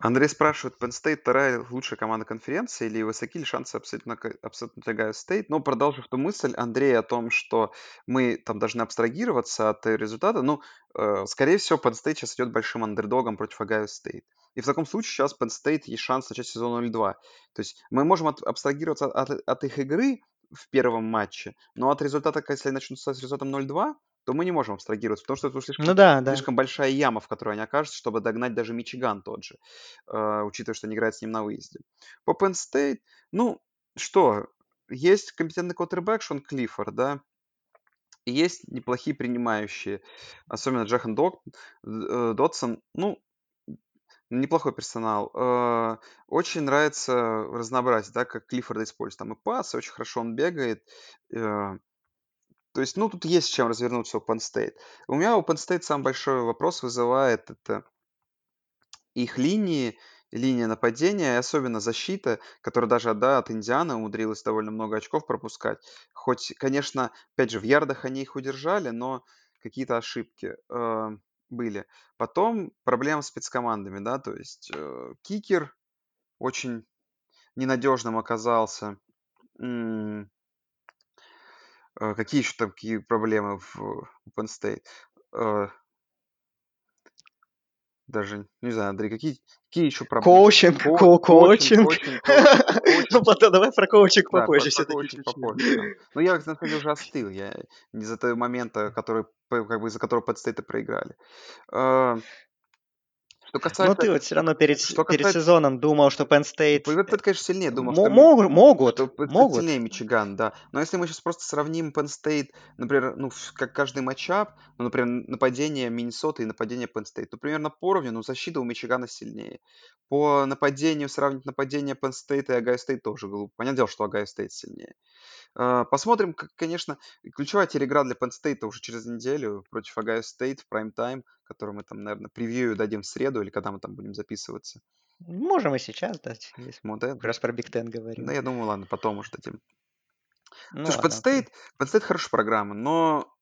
Андрей спрашивает, Penn State вторая лучшая команда конференции или высоки ли шансы абсолютно, абсолютно Ohio State? Но продолжив ту мысль, Андрей, о том, что мы там должны абстрагироваться от результата, ну, э, скорее всего, Penn State сейчас идет большим андердогом против Ohio State. И в таком случае сейчас Penn State есть шанс начать сезон 0-2. То есть мы можем от, абстрагироваться от, от их игры в первом матче, но от результата, если они начнут с результатом 0-2, то мы не можем абстрагироваться, потому что это слишком, ну, да, да. слишком большая яма, в которой они окажутся, чтобы догнать даже Мичиган тот же, э, учитывая, что они играют с ним на выезде. По Penn State, ну, что, есть компетентный квотербек Шон Клиффорд, да, есть неплохие принимающие, особенно Джахан Док, э, Дотсон, ну, неплохой персонал. Э, очень нравится разнообразие, да, как Клиффорд использует. Там и пасы, очень хорошо он бегает. То есть, ну, тут есть чем развернуться у Penn State. У меня у Penn State самый большой вопрос вызывает это их линии, линия нападения, и особенно защита, которая даже да, от Индианы умудрилась довольно много очков пропускать. Хоть, конечно, опять же, в ярдах они их удержали, но какие-то ошибки э, были. Потом проблема с спецкомандами, да, то есть э, кикер очень ненадежным оказался. М- Э, какие еще там какие проблемы в Penn State? Э, даже, не знаю, Андрей, какие, какие еще проблемы? Коучинг, ко- ко- коучинг. коучинг, коучинг, Ну, потом давай про коучинг да, попозже все-таки. коучинг попозже. Да. Ну, я, на самом деле, уже остыл. Я не за того момента, который, как бы, из-за которого State проиграли. Что касается... Ну, ты вот все равно перед, что перед сезоном думал, что Penn State... Это, конечно, сильнее думал, что... Могут, могут, что могут. сильнее Мичиган, да. Но если мы сейчас просто сравним Penn State, например, ну, как каждый matchup, ну, например, нападение Миннесоты и нападение Penn State, ну, примерно по уровню, ну, защита у Мичигана сильнее. По нападению сравнить нападение Penn State и Огайо State тоже глупо. Понятное дело, что Огайо State сильнее. А, посмотрим, конечно, ключевая теперь игра для Penn State уже через неделю против Ohio State в прайм-тайм, который мы там, наверное, превью дадим в среду или когда мы там будем записываться. Можем и сейчас дать, если это. как раз про Биг Тен говорим. Да, я думаю, ладно, потом уже дадим. Ну, Слушай, Penn State, Penn State хорошая программа, но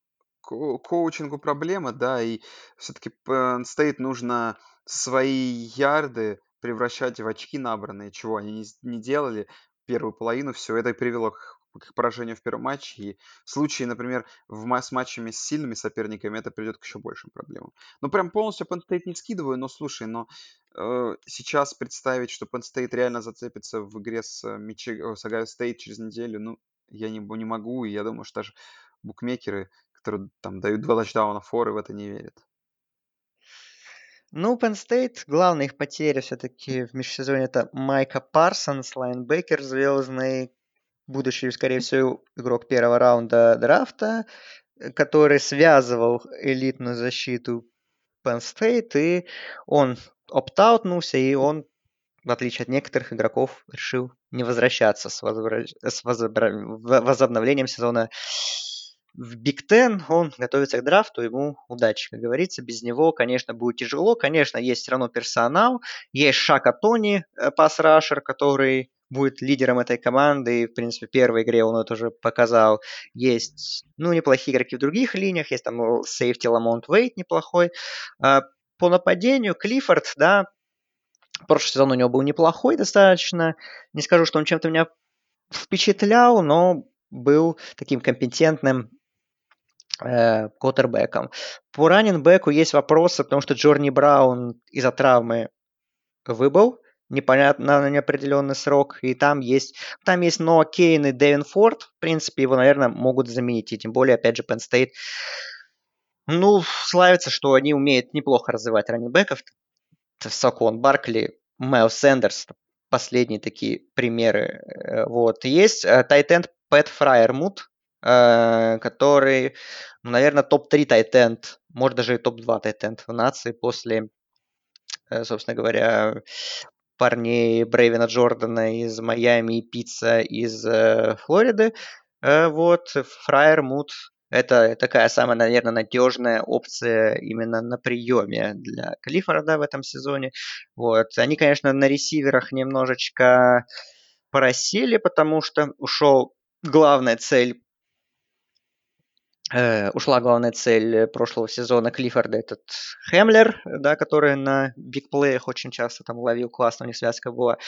ко- коучингу проблема, да, и все-таки Penn State нужно свои ярды превращать в очки набранные, чего они не, не делали первую половину, все это и привело к к поражению в первом матче. И в случае, например, в с матчами с сильными соперниками это приведет к еще большим проблемам. Ну, прям полностью Penn State не скидываю, но слушай, но э, сейчас представить, что Penn State реально зацепится в игре с, э, Мичи... с Ohio State через неделю, ну, я не, не могу, и я думаю, что даже букмекеры, которые там дают два тачдауна форы, в это не верят. Ну, Penn State, главная их потеря все-таки в межсезонье это Майка Парсонс, лайнбекер звездный, будущий, скорее всего, игрок первого раунда драфта, который связывал элитную защиту Penn State, и он опт-аутнулся, и он, в отличие от некоторых игроков, решил не возвращаться с, возобра... с возобра... возобновлением сезона в Биг Тен, он готовится к драфту, ему удачи, как говорится. Без него, конечно, будет тяжело. Конечно, есть все равно персонал. Есть Шака Тони, э, pass rusher, который будет лидером этой команды. И, в принципе, в первой игре он это уже показал. Есть, ну, неплохие игроки в других линиях. Есть там safety Ламонт Уэйд неплохой. А, по нападению Клиффорд, да, прошлый сезон у него был неплохой достаточно. Не скажу, что он чем-то меня впечатлял, но был таким компетентным э, квотербеком. По раненбеку есть вопросы, потому что Джорни Браун из-за травмы выбыл непонятно на неопределенный срок, и там есть, там есть Ноа Кейн и Дэвин Форд, в принципе, его, наверное, могут заменить, и тем более, опять же, Penn State, ну, славится, что они умеют неплохо развивать раненбеков, Сакон Баркли, Мэл Сэндерс, последние такие примеры, э, вот. Есть Тайтенд Пэт Фраермут, который, ну, наверное, топ-3 тайтенд, может даже и топ-2 тайтенд в нации после, э, собственно говоря, парней Брейвина Джордана из Майами и Пицца из э, Флориды. Э, вот, Фраер Мут это такая самая, наверное, надежная опция именно на приеме для Клиффорда в этом сезоне. Вот. Они, конечно, на ресиверах немножечко просели, потому что ушел главная цель ушла главная цель прошлого сезона Клиффорда, этот Хемлер, да, который на бигплеях очень часто там ловил, классно у них связка была.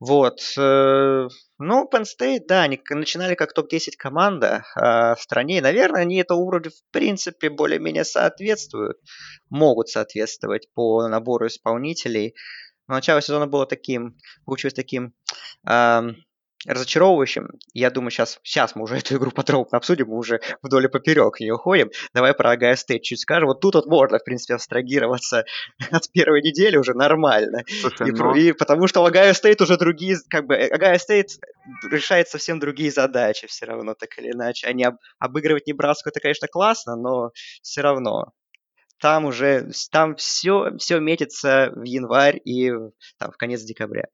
Вот. Э, ну, Penn State, да, они начинали как топ-10 команда э, в стране. И, наверное, они это уровню, в принципе, более-менее соответствуют. Могут соответствовать по набору исполнителей. Но начало сезона было таким, получилось таким э, разочаровывающим. Я думаю, сейчас, сейчас мы уже эту игру подробно обсудим, мы уже вдоль и поперек не уходим. Давай про Огайо Стейт чуть скажем. Вот тут вот можно, в принципе, абстрагироваться от первой недели уже нормально. Слушай, и, но... и потому что у Огайо Стейт уже другие, как бы, Огайо Стейт решает совсем другие задачи все равно, так или иначе. Они об, обыгрывать Небраску, это, конечно, классно, но все равно там уже, там все, все метится в январь и там, в конец декабря.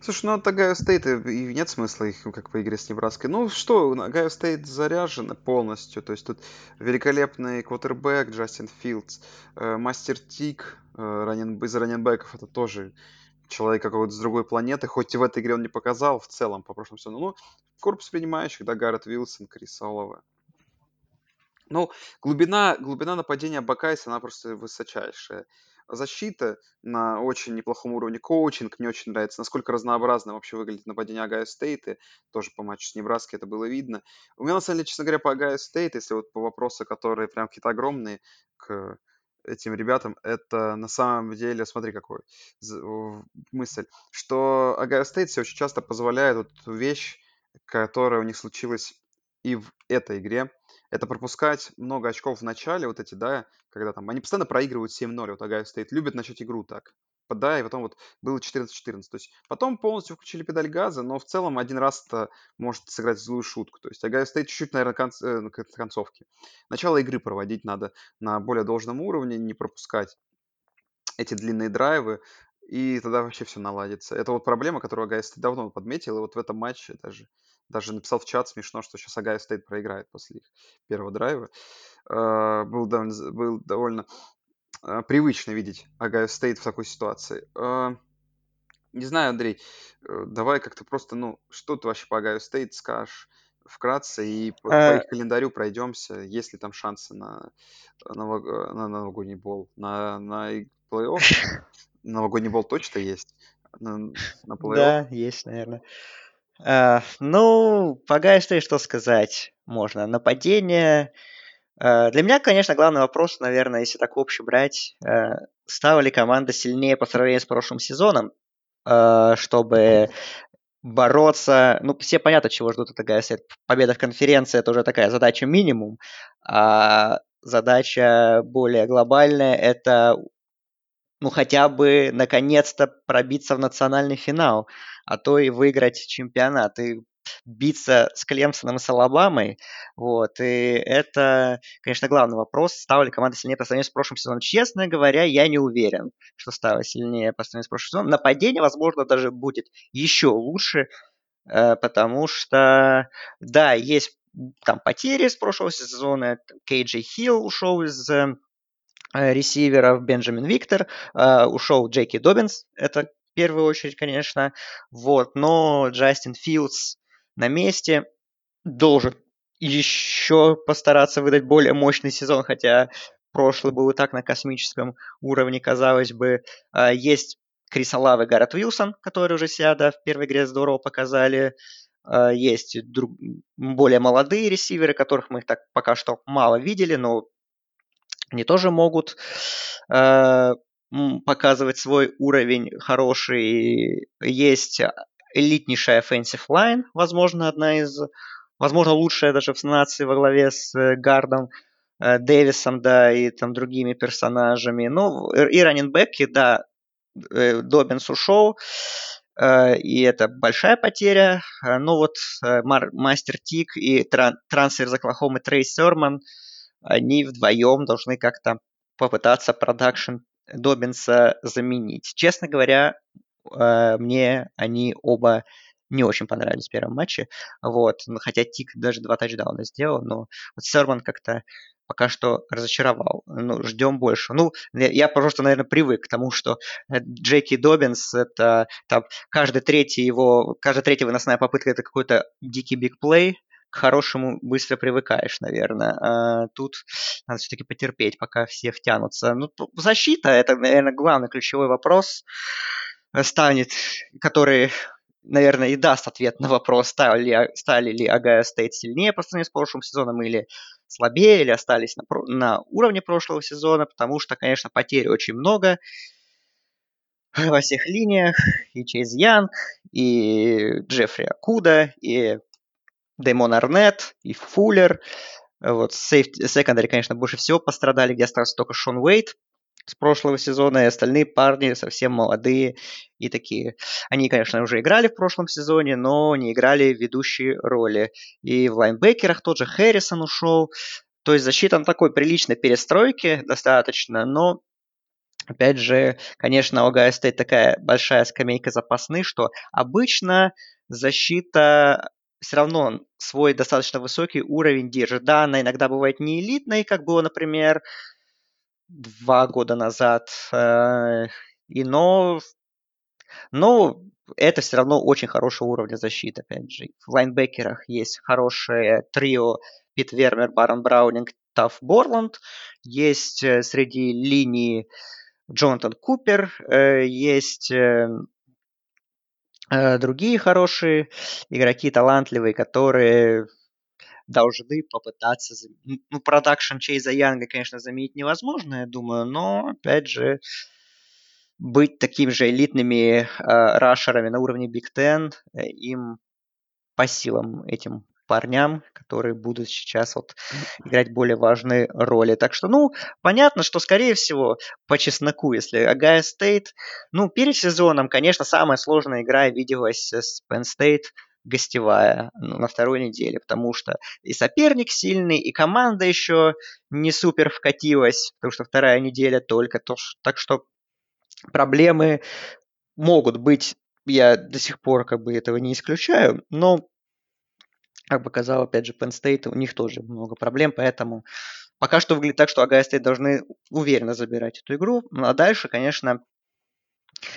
Слушай, ну от Огайо Стейт и нет смысла их как по игре с Небраской. Ну что, Огайо Стейт заряжен полностью. То есть тут великолепный квотербек Джастин Филдс, э, Мастер Тиг э, из раннинбеков. Это тоже человек какой-то с другой планеты. Хоть и в этой игре он не показал в целом по прошлому сезону. Ну, корпус принимающих, да, Гаррет Вилсон, Крис Олаве. Ну, глубина, глубина нападения Бакайса, она просто высочайшая защита на очень неплохом уровне. Коучинг мне очень нравится. Насколько разнообразно вообще выглядит нападение Огайо Стейта. Тоже по матчу с Небраски это было видно. У меня, на самом деле, честно говоря, по Огайо Стейт, если вот по вопросу, которые прям какие-то огромные к этим ребятам, это на самом деле, смотри, какой мысль, что Огайо Стейт все очень часто позволяет вот вещь, которая у них случилась и в этой игре, это пропускать много очков в начале, вот эти, да, когда там, они постоянно проигрывают 7-0, вот Огайо Стейт, любят начать игру так, да, и потом вот было 14-14, то есть потом полностью включили педаль газа, но в целом один раз это может сыграть злую шутку, то есть Огайо Стейт чуть-чуть, наверное, конц, э, к концовке. Начало игры проводить надо на более должном уровне, не пропускать эти длинные драйвы, и тогда вообще все наладится. Это вот проблема, которую Огайо давно подметил, и вот в этом матче даже даже написал в чат смешно, что сейчас Огайо Стейт проиграет после их первого драйва. Э, был довольно, был довольно э, привычно видеть Огайо Стейт в такой ситуации. Э, не знаю, Андрей, э, давай как-то просто, ну, что ты вообще по Огайо Стейт скажешь вкратце и по, по их календарю пройдемся, есть ли там шансы на, на, на новогодний бол, на, на плей-офф. Новогодний бол точно есть. На, на плей-офф. Да, есть, наверное. Э, ну, что и что сказать можно. Нападение. Uh, для меня, конечно, главный вопрос, наверное, если так общий брать, uh, стала ли команда сильнее по сравнению с прошлым сезоном, чтобы бороться. Ну, все понятно, чего ждут от АГС. Победа в конференции – это уже такая задача минимум. А задача более глобальная – это ну, хотя бы наконец-то пробиться в национальный финал, а то и выиграть чемпионат. И биться с Клемсоном и с Алабамой. Вот, и это, конечно, главный вопрос. Стала ли команда сильнее по сравнению с прошлым сезоном? Честно говоря, я не уверен, что стала сильнее по сравнению с прошлым сезоном. Нападение, возможно, даже будет еще лучше, э, потому что, да, есть там потери с прошлого сезона. Кейджи Хилл ушел из э, ресиверов, Бенджамин Виктор, э, ушел Джеки Добинс, это в первую очередь, конечно, вот, но Джастин Филдс на месте, должен еще постараться выдать более мощный сезон, хотя прошлый был и так на космическом уровне, казалось бы. А, есть Крис Алав и Гаррет Уилсон, которые уже себя да, в первой игре здорово показали. Есть друг... более молодые ресиверы, которых мы так пока что мало видели, но они тоже могут э, показывать свой уровень хороший. Есть элитнейшая offensive line, возможно, одна из, возможно, лучшая даже в нации во главе с э, Гардом э, Дэвисом, да, и там другими персонажами. Ну, и раненбеки, да, э, Добинс ушел, и это большая потеря. Ну вот Мастер Тик и тран- трансфер из Оклахомы Трей Серман, они вдвоем должны как-то попытаться продакшн Добинса заменить. Честно говоря, Э, мне они оба не очень понравились в первом матче. Вот. Хотя Тик даже два тачдауна сделал, но вот Серман как-то пока что разочаровал. Ну, ждем больше. Ну, я просто, наверное, привык к тому, что э, Джеки Добинс, это там каждый третий его, каждая третья выносная попытка это какой-то дикий бигплей, к хорошему быстро привыкаешь, наверное. А тут надо все-таки потерпеть, пока все втянутся. Ну, защита это, наверное, главный ключевой вопрос станет, который, наверное, и даст ответ на вопрос, стали ли, стали ли Огайо Стейт сильнее по сравнению с прошлым сезоном или слабее, или остались на, на уровне прошлого сезона, потому что, конечно, потерь очень много во всех линиях. И Чейз Янг, и Джеффри Акуда, и Дэймон Арнет, и Фуллер. Вот, секондари, конечно, больше всего пострадали, где остался только Шон Уэйт с прошлого сезона, и остальные парни совсем молодые и такие. Они, конечно, уже играли в прошлом сезоне, но не играли ведущие роли. И в лайнбекерах тот же Хэррисон ушел. То есть защита на такой приличной перестройке достаточно, но Опять же, конечно, у Ohio State такая большая скамейка запасных, что обычно защита все равно свой достаточно высокий уровень держит. Да, она иногда бывает не элитной, как было, например, два года назад. Э, и но, но это все равно очень хорошего уровня защиты, опять же. В лайнбекерах есть хорошее трио Пит Вермер, Барон Браунинг, Таф Борланд. Есть э, среди линии Джонатан Купер, э, есть другие хорошие игроки, талантливые, которые должны попытаться... Ну, продакшн Чейза Янга, конечно, заменить невозможно, я думаю, но, опять же, быть такими же элитными э, рашерами на уровне Big Ten э, им по силам этим парням, которые будут сейчас вот играть более важные роли. Так что, ну, понятно, что, скорее всего, по чесноку, если Агая Стейт, ну, перед сезоном, конечно, самая сложная игра виделась с Penn State – гостевая ну, на второй неделе, потому что и соперник сильный, и команда еще не супер вкатилась, потому что вторая неделя только. То, так что проблемы могут быть, я до сих пор как бы этого не исключаю, но, как показал, опять же, Penn State, у них тоже много проблем, поэтому пока что выглядит так, что Огайо Стейт должны уверенно забирать эту игру, ну, а дальше, конечно,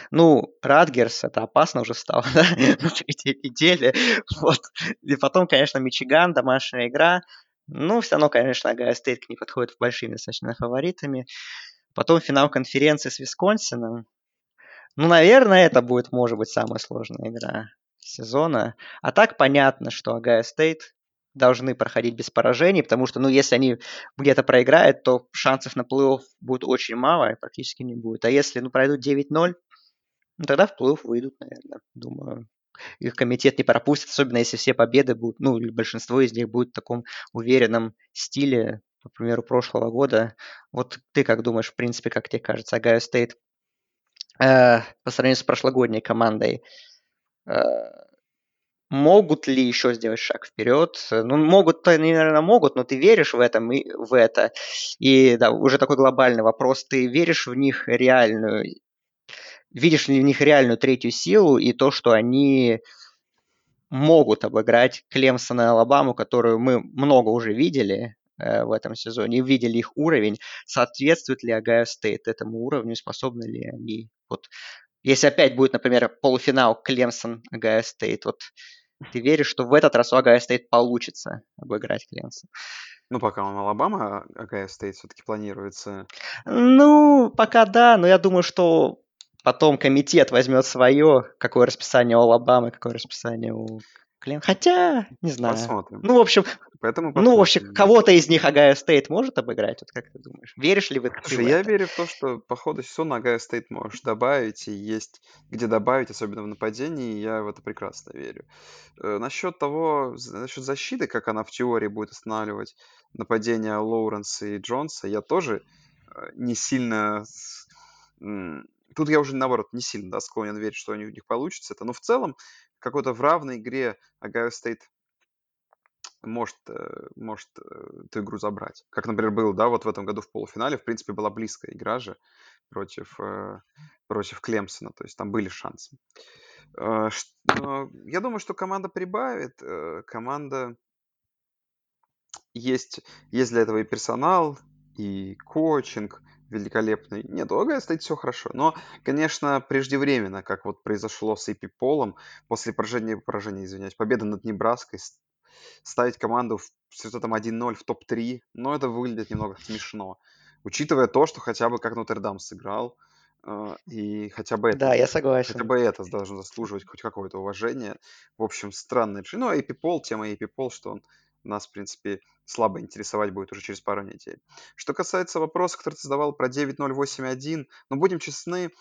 ну, Ратгерс, это опасно уже стало, да, на третьей неделе. Вот. И потом, конечно, Мичиган, домашняя игра. Ну, все равно, конечно, Огайо Стейт к ней подходит большими достаточно фаворитами. Потом финал конференции с Висконсином. Ну, наверное, это будет, может быть, самая сложная игра сезона. А так понятно, что Огайо Стейт должны проходить без поражений, потому что, ну, если они где-то проиграют, то шансов на плей-офф будет очень мало, практически не будет. А если, ну, пройдут 9-0, ну, тогда в плей-офф выйдут, наверное, думаю. их комитет не пропустит, особенно если все победы будут, ну, или большинство из них будет в таком уверенном стиле, по примеру, прошлого года. Вот ты как думаешь, в принципе, как тебе кажется, Огайо Стейт э, по сравнению с прошлогодней командой могут ли еще сделать шаг вперед? Ну, могут-то, наверное, могут, но ты веришь в, этом, и, в это. И да, уже такой глобальный вопрос. Ты веришь в них реальную, видишь ли в них реальную третью силу и то, что они могут обыграть Клемсона и Алабаму, которую мы много уже видели э, в этом сезоне, и видели их уровень, соответствует ли Огайо Стейт этому уровню, способны ли они вот если опять будет, например, полуфинал Клемсон Огайо Стейт, вот ты веришь, что в этот раз у Огайо Стейт получится обыграть Клемсон? Ну, пока он Алабама, Огайо Стейт все-таки планируется. Ну, пока да, но я думаю, что потом комитет возьмет свое, какое расписание у Алабамы, какое расписание у Клин. Хотя, не знаю. Посмотрим. Ну, в общем, Поэтому ну, в общем, кого-то из них Огайо Стейт может обыграть? Вот как ты думаешь? Веришь ли в Слушай, я это? верю в то, что по ходу сезона Огайо Стейт может добавить, и есть где добавить, особенно в нападении, я в это прекрасно верю. Э, насчет того, насчет защиты, как она в теории будет останавливать нападение Лоуренса и Джонса, я тоже э, не сильно... Тут я уже, наоборот, не сильно да, склонен верить, что у них получится это. Но в целом, какой-то в равной игре Огайо Стейт может, э, может эту игру забрать. Как, например, было, да, вот в этом году в полуфинале, в принципе, была близкая игра же против, э, против Клемсона, то есть там были шансы. Э, Я думаю, что команда прибавит, команда есть, есть для этого и персонал, и коучинг великолепный. Нет, у Огайо стоит все хорошо. Но, конечно, преждевременно, как вот произошло с AP Полом, после поражения, поражения, извиняюсь, победы над Небраской, ставить команду с результатом 1-0 в топ-3, но это выглядит немного смешно. Учитывая то, что хотя бы как Нотр-Дам сыграл, э, и хотя бы это, Да, я хотя согласен. бы это должно заслуживать хоть какое-то уважение. В общем, странное решение. Ну, а AP Poll, тема AP Poll, что он нас, в принципе, слабо интересовать будет уже через пару недель. Что касается вопроса, который ты задавал про 9-0-8-1, ну, будем честны,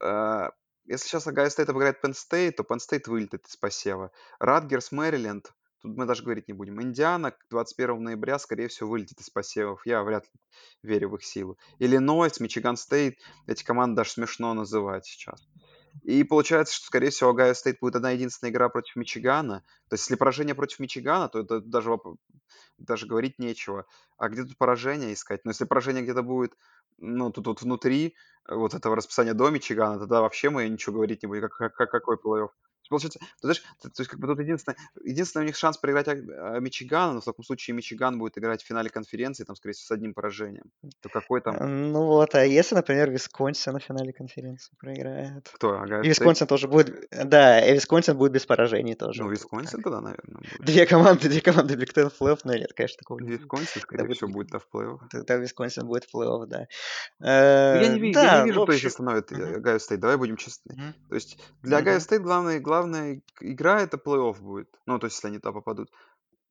э, если сейчас Огайо Стейт обыграет Penn State, то Penn State вылетит из посева. Радгерс, Мэриленд, тут мы даже говорить не будем. Индиана к 21 ноября, скорее всего, вылетит из посевов. Я вряд ли верю в их силу. Иллинойс, Мичиган Стейт, эти команды даже смешно называть сейчас. И получается, что, скорее всего, Огайо Стейт будет одна единственная игра против Мичигана. То есть, если поражение против Мичигана, то это даже, даже говорить нечего. А где тут поражение искать? Но если поражение где-то будет, ну, тут вот внутри э, вот этого расписания до Мичигана, тогда вообще мы ничего говорить не будем. Как, как- какой плей-офф? Получается, ты знаешь, то, то есть как бы тут единственное, единственный у них шанс проиграть а, а, Мичигана, но в таком случае Мичиган будет играть в финале конференции, там, скорее всего, с одним поражением. То какой там, Э, Ну вот, а если, например, Висконсин на финале конференции проиграет? кто, Огайо И? Висконсин тоже будет, да, и Висконсин будет без поражений тоже. Ну. Висконсин тогда, наверное, будет. Две команды, две команды Big Ten в плей-офф, но нет, конечно, такого не будет. Висконсин, скорее будет, всего, будет да, в плей-офф. тогда Висконсин будет в плей-офф, да. Ну, я Э, не, ви- я Да, не вижу, кто здесь общем, остановит мгм, Огайо Стейт. Давай будем честны. То есть для Огайо мгм. Стейт главная, главная игра это плей-офф будет. Ну, то есть, если они туда попадут.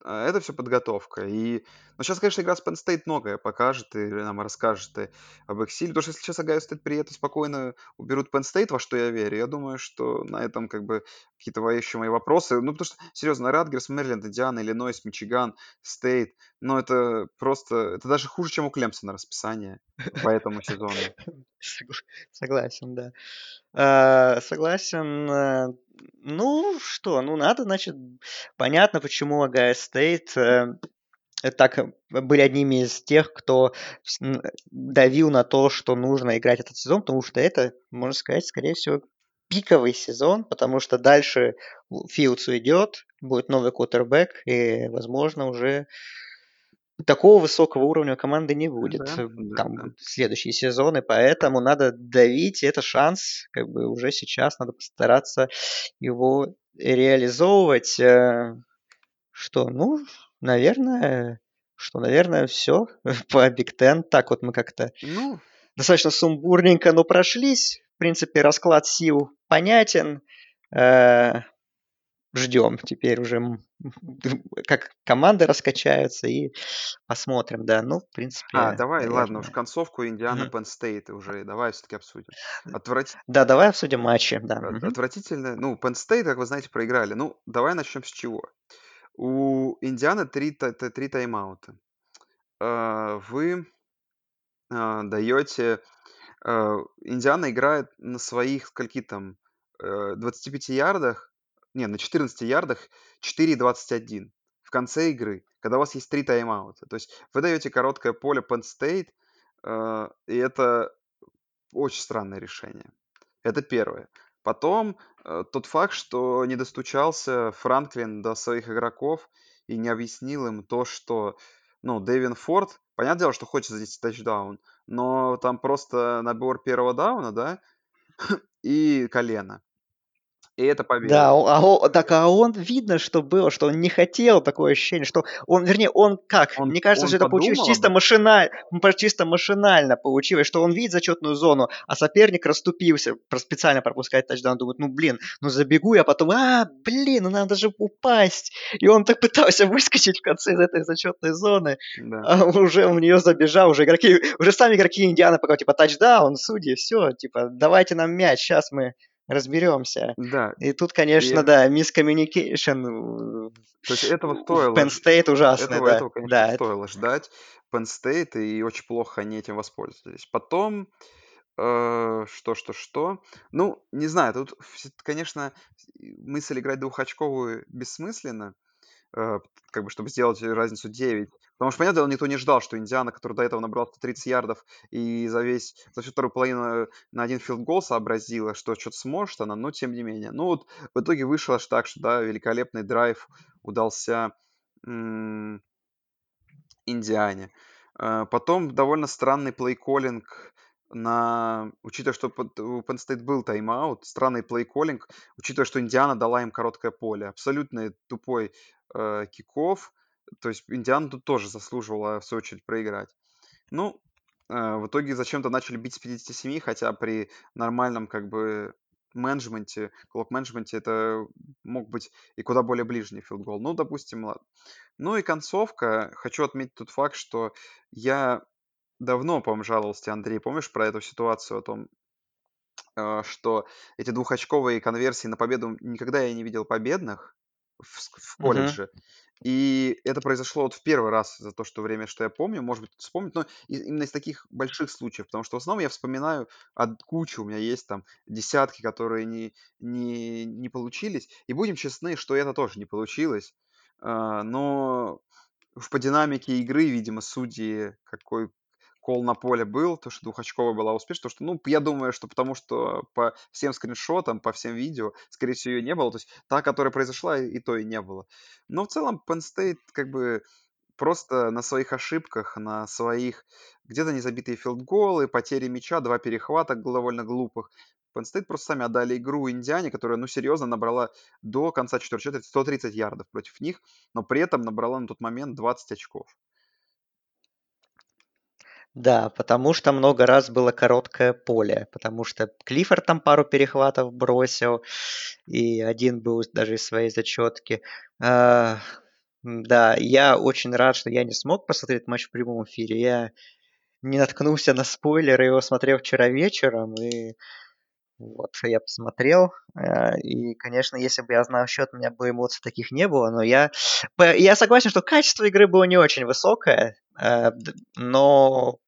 А Это все подготовка. И... Но сейчас, конечно, игра с Penn State многое покажет и нам расскажет и об их силе. Потому что если сейчас Огайо Стейт приедет спокойно уберут Penn State, во что я верю, я думаю, что на этом как бы какие-то еще мои вопросы. Ну, потому что, серьезно, Радгерс, Мэриленд, Индиана, Иллинойс, Мичиган, Стейт, ну, это просто... Это даже хуже, чем у Клемсона расписание по этому сезону. Согла- Согласен, да. Э, Согласен. э, Ну что, ну надо, значит, понятно, почему Огайо Стейт э, так э, были одними из тех, кто давил на то, что нужно играть этот сезон, потому что это, можно сказать, скорее всего, пиковый сезон, потому что дальше Филдс уйдет, будет новый квотербек, и, возможно, уже такого высокого уровня команды не будет Да, э, да, там да. следующие сезоны, поэтому надо давить, это шанс, как бы уже сейчас надо постараться его реализовывать. э, Что, ну, наверное, что, наверное, все по Биг Тен. Так вот мы как-то Ну, достаточно сумбурненько, но прошлись. В принципе, расклад сил понятен. Э, Ждем теперь уже как команды раскачаются и посмотрим, да. Ну, в принципе, А, давай, ладно, уж наверное. концовку Индиана. Penn State уже давай все-таки обсудим. Отврати- Да, давай обсудим матчи, да. Отвратительно. Ну, Penn State, как вы знаете, проиграли. Ну, давай начнем с чего. У Индианы три, три тайм-аута. А, Вы а, даете... а, Индиана играет на своих, скольки там, э, 25 ярдах, не, на 14 ярдах 4,21 в конце игры, когда у вас есть три тайм-аута. То есть вы даете короткое поле Penn State, э, и это очень странное решение. Это первое. Потом э, тот факт, что не достучался Франклин до своих игроков и не объяснил им то, что, ну, Дэвин Форд, понятное дело, что хочет здесь тачдаун, но там просто набор первого дауна, да, и колено. И это победа. Да, а о- так а он видно, что было, что он не хотел такое ощущение, что он, вернее, он как? Он, Мне кажется, он что это получилось чисто машинально, чисто машинально получилось, что он видит зачетную зону, а соперник расступился, специально пропускает тачдаун, думает, ну блин, ну забегу я, потом, а, блин, ну надо же упасть. И он так пытался выскочить в конце из этой зачетной зоны, Да. а уже в нее забежал, уже игроки, уже сами игроки Индианы пока типа тачдаун, судьи, все, типа, давайте нам мяч, сейчас мы разберемся. Да. И тут, И конечно, это- да, мискоммуникейшн То есть этого стоило. Penn State ужасный, Этого, да. этого, конечно, да, стоило ждать. Penn State, и очень плохо они этим воспользовались. Потом, э, что, что, что. Ну, не знаю, тут, конечно, мысль играть двухочковую бессмысленно, э, как бы, чтобы сделать разницу 9. Потому что, понятно, никто не ждал, что Индиана, который до этого набрал 30 ярдов и за весь, за всю вторую половину на один филдгол сообразила, что что-то сможет она, но тем не менее. Ну вот в итоге вышло аж так, что, да, великолепный драйв удался м, Индиане. Э, Потом довольно странный плей-коллинг на... Учитывая, что у Penn State был тайм-аут, странный плей-коллинг, учитывая, что Индиана дала им короткое поле. Абсолютно тупой э, киков. То есть Индиана тут тоже заслуживала, в свою очередь, проиграть. Ну, э, в итоге зачем-то начали бить с 57, хотя при нормальном, как бы, менеджменте, клок-менеджменте это мог быть и куда более ближний филдгол. Ну, допустим, ладно. Ну и концовка. Хочу отметить тот факт, что я давно, по-моему, жаловался Андрей, помнишь про эту ситуацию о том, э, что эти двухочковые конверсии на победу никогда я не видел победных в, в колледже. И это произошло вот в первый раз за то, что время, что я помню, может быть, вспомнить, но именно из таких больших случаев, потому что в основном я вспоминаю от кучи, у меня есть там десятки, которые не, не, не получились, и будем честны, что это тоже не получилось, А, но в по динамике игры, видимо, судьи какой кол на поле был, то, что двухочковая была успешна, то, что, ну, я думаю, что потому что по всем скриншотам, по всем видео, скорее всего, ее не было. То есть та, которая произошла, и то и не было. Но в целом Penn State как бы просто на своих ошибках, на своих где-то незабитые филдголы, потери мяча, два перехвата довольно глупых. Penn State просто сами отдали игру Индиане, которая, ну, серьезно набрала до конца четвертой четверти 130 ярдов против них, но при этом набрала на тот момент 20 очков. Да, потому что много раз было короткое поле, потому что Клиффорд там пару перехватов бросил, и один был даже из своей зачетки. А, да, я очень рад, что я не смог посмотреть матч в прямом эфире. Я не наткнулся на спойлеры, его смотрел вчера вечером, и вот я посмотрел. э, И, конечно, если бы я знал счет, у меня бы эмоций таких не было, но я, я согласен, что качество игры было не очень высокое, д- но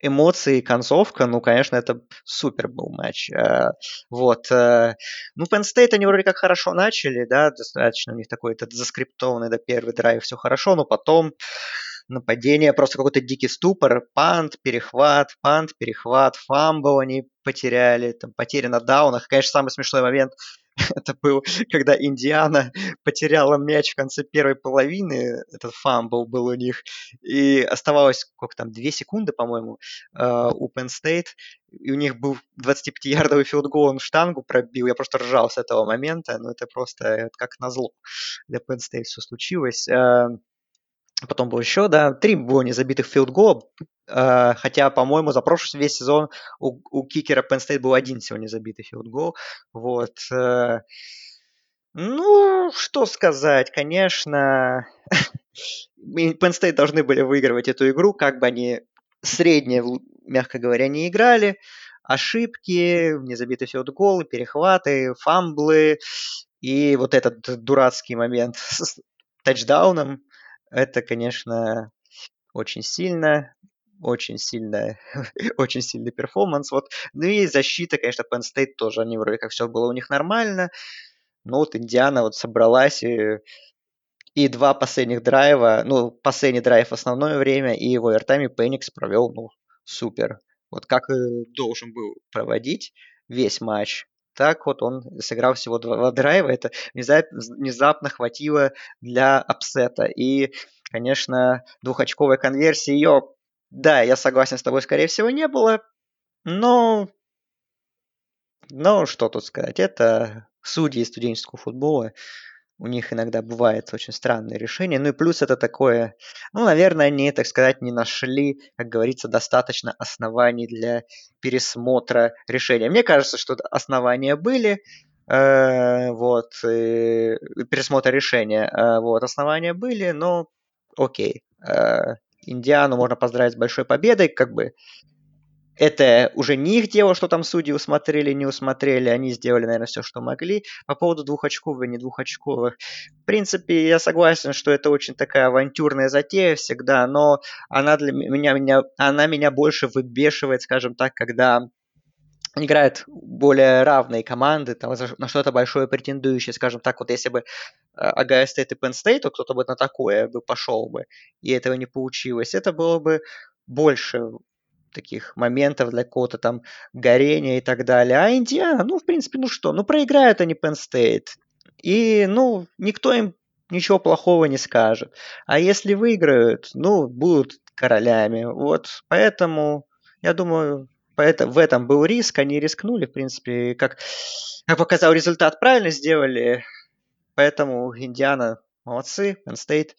эмоции концовка, ну, конечно, это супер был матч. Э, Вот. э, Ну, Penn State они вроде как хорошо начали, да, достаточно у них такой этот заскриптованный, да, первый драйв, все хорошо, но потом нападение, просто какой-то дикий ступор, пант, перехват, пант, перехват, фамбл они потеряли, там, потери на даунах. Конечно, самый смешной момент это был, когда Индиана потеряла мяч в конце первой половины, этот фамбл был у них, и оставалось, сколько там, две секунды, по-моему, э, у Penn State, и у них был 25-ярдовый филдгол, он штангу пробил, я просто ржал с этого момента, но это просто это как назло для Penn State все случилось. Потом было еще, да, три было незабитых филдгола, э, хотя, по-моему, за прошлый весь сезон у, у кикера Penn State был один всего незабитый филдгол. Вот. э, Ну, что сказать, конечно, Penn State должны были выигрывать эту игру, как бы они средние, мягко говоря, не играли. Ошибки, незабитый филдголы, перехваты, фамблы и вот этот дурацкий момент с тачдауном. Это, конечно, очень сильно, очень сильно, очень сильный перформанс. Вот. Ну и защита, конечно, Penn State тоже, они вроде как все было у них нормально. Но вот Индиана вот собралась и и два последних драйва, ну, последний драйв в основное время, и в овертайме Пеникс провел, ну, супер. Вот как и должен был проводить весь матч. Так вот он сыграл всего два драйва. Это внезапно хватило для апсета. И, конечно, двухочковая конверсия ее, да, я согласен с тобой, скорее всего, не было. Но, но что тут сказать, это судьи студенческого футбола у них иногда бывает очень странные решения. Ну и плюс это такое, ну, наверное, они, так сказать, не нашли, как говорится, достаточно оснований для пересмотра решения. Мне кажется, что основания были, э, вот, пересмотра решения, э, вот, основания были, но окей. Э, Индиану можно поздравить с большой победой, как бы это уже не их дело, что там судьи усмотрели, не усмотрели. Они сделали, наверное, все, что могли. По поводу двухочковых и не двухочковых. В принципе, я согласен, что это очень такая авантюрная затея всегда, но она для меня, меня, она меня больше выбешивает, скажем так, когда играют более равные команды, там, на что-то большое претендующее, скажем так, вот если бы Огайо Стейт и Penn State, то кто-то бы на такое бы пошел бы, и этого не получилось. Это было бы больше таких моментов для какого-то там горения и так далее. А Индиана, ну, в принципе, ну что, ну, проиграют они Penn State. И, ну, никто им ничего плохого не скажет. А если выиграют, ну, будут королями. Вот, поэтому, я думаю, поэтому, в этом был риск, они рискнули, в принципе, как, как показал результат, правильно сделали. Поэтому Индиана молодцы, Penn State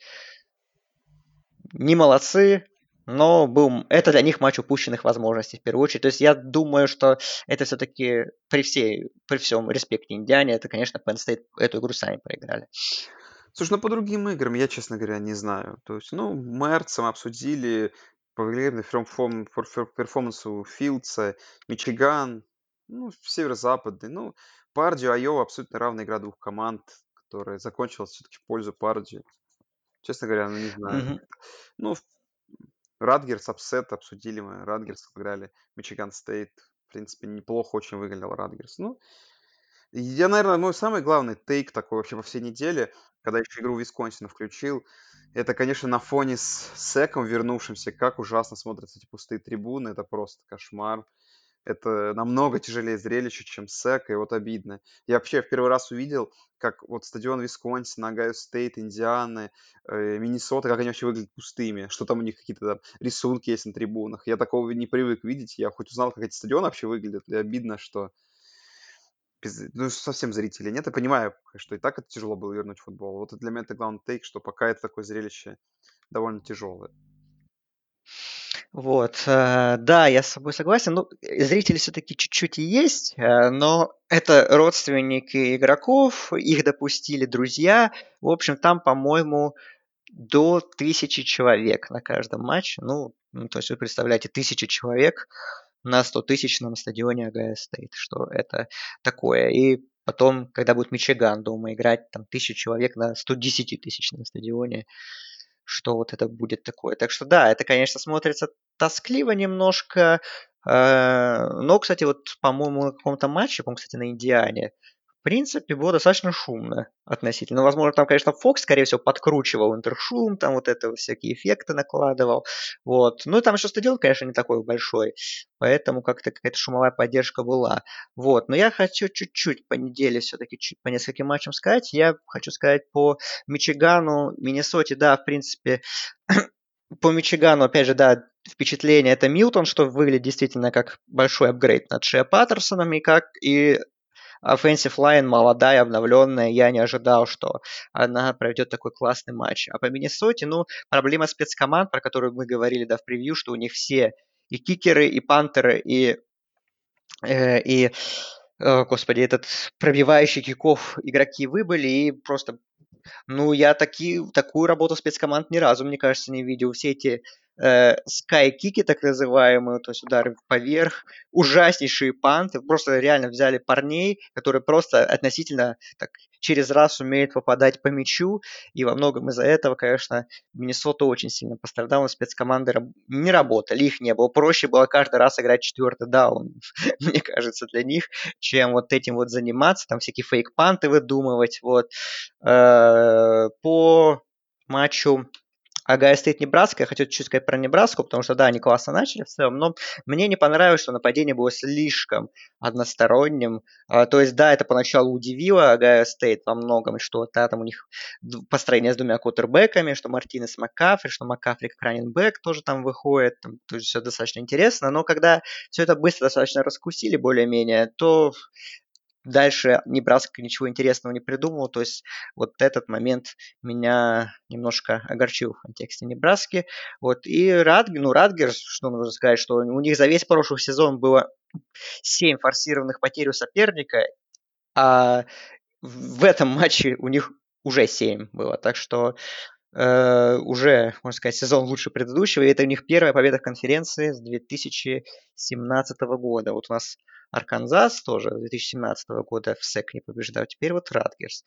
не молодцы, но был, это для них матч упущенных возможностей в первую очередь. То есть я думаю, что это все-таки при, всей, при всем респекте Индиане, это, конечно, Penn State эту игру сами проиграли. Слушай, ну по другим играм я, честно говоря, не знаю. То есть, ну, Мерцем обсудили, поговорили по перформансу Филдса, Мичиган, ну, северо-западный. Ну, Пардию, Айова абсолютно равная игра двух команд, которая закончилась все-таки в пользу Пардию. Честно говоря, ну не знаю. Mm-hmm. Ну, Rutgers, upset обсудили мы. Rutgers сыграли. Michigan State. В принципе, неплохо очень выглядел Rutgers. Ну, я, наверное, мой самый главный take такой вообще по всей неделе, когда еще игру Висконсина включил, это, конечно, на фоне с Секом вернувшимся, как ужасно смотрятся эти пустые трибуны. Это просто кошмар. Это намного тяжелее зрелище, чем Сек, и вот обидно. Я вообще в первый раз увидел, как вот стадион Висконсин, Ohio State, Индианы, э, Миннесота, как они вообще выглядят пустыми, что там у них какие-то там рисунки есть на трибунах. Я такого не привык видеть, я хоть узнал, как эти стадионы вообще выглядят, и обидно, что без, ну, совсем зрителей нет. Я понимаю, что и так это тяжело было вернуть футбол. Вот для меня это главный тейк, что пока это такое зрелище довольно тяжелое. Вот, э, да, я с собой согласен. Ну, зрители все-таки чуть-чуть и есть, э, но это родственники игроков, их допустили друзья. В общем, там, по-моему, до тысячи человек на каждом матче. Ну, ну, то есть вы представляете, тысяча человек на 100 тысячном стадионе Агая Стейт, что это такое. И потом, когда будет Мичиган дома играть, там тысяча человек на 110 тысячном стадионе что вот это будет такое. Так что да, это, конечно, смотрится тоскливо немножко. Э, но, кстати, вот, по-моему, на каком-то матче, по-моему, кстати, на Индиане, в принципе, было достаточно шумно относительно. Ну, возможно, там, конечно, Фокс, скорее всего, подкручивал интершум, там вот это всякие эффекты накладывал. Вот. Ну, и там еще стадион, конечно, не такой большой, поэтому как-то какая-то шумовая поддержка была. Вот. Но я хочу чуть-чуть по неделе все-таки по нескольким матчам сказать. Я хочу сказать по Мичигану, Миннесоте, да, в принципе, по Мичигану, опять же, да, впечатление это Милтон, что выглядит действительно как большой апгрейд над Шея Паттерсоном, и как и offensive line молодая, обновленная, я не ожидал, что она проведет такой классный матч. А по Миннесоте, ну, проблема спецкоманд, про которую мы говорили, да, в превью, что у них все и кикеры, и пантеры, и, э, и Э, господи, этот пробивающий киков игроки выбыли и просто ну, я таки, такую работу спецкоманд ни разу, мне кажется, не видел. Все эти э, скай-кики, так называемые, то есть удары поверх, ужаснейшие punt ы. Просто реально взяли парней, которые просто относительно так, через раз умеют попадать по мячу. И во многом из-за этого, конечно, Миннесота очень сильно пострадала. Спецкоманды не работали, их не было. Проще было каждый раз играть четвертый down, мне кажется, для них, чем вот этим вот заниматься, там всякие fake punt ы выдумывать. Вот. Э, по матчу Ohio State Небраска. Я хочу чуть сказать про Небраску, потому что, да, они классно начали в целом, но мне не понравилось, что нападение было слишком односторонним. А, то есть, да, это поначалу удивило Ohio State во многом, что да, там у них построение с двумя квотербеками, что Мартинес Маккафри, что Маккафри как running back тоже там выходит, там, то есть все достаточно интересно, но когда все это быстро достаточно раскусили более-менее, то дальше Небраска ничего интересного не придумал. То есть вот этот момент меня немножко огорчил в контексте Небраски. Вот. И Радгер, ну, Радгер, что нужно сказать, что у них за весь прошлый сезон было 7 форсированных потерь у соперника, а в этом матче у них уже 7 было. Так что э, уже, можно сказать, сезон лучше предыдущего. И это у них первая победа в конференции с 2017 года. Вот у нас Арканзас тоже 2017 года в СЭК не побеждал. Теперь вот Радгерс.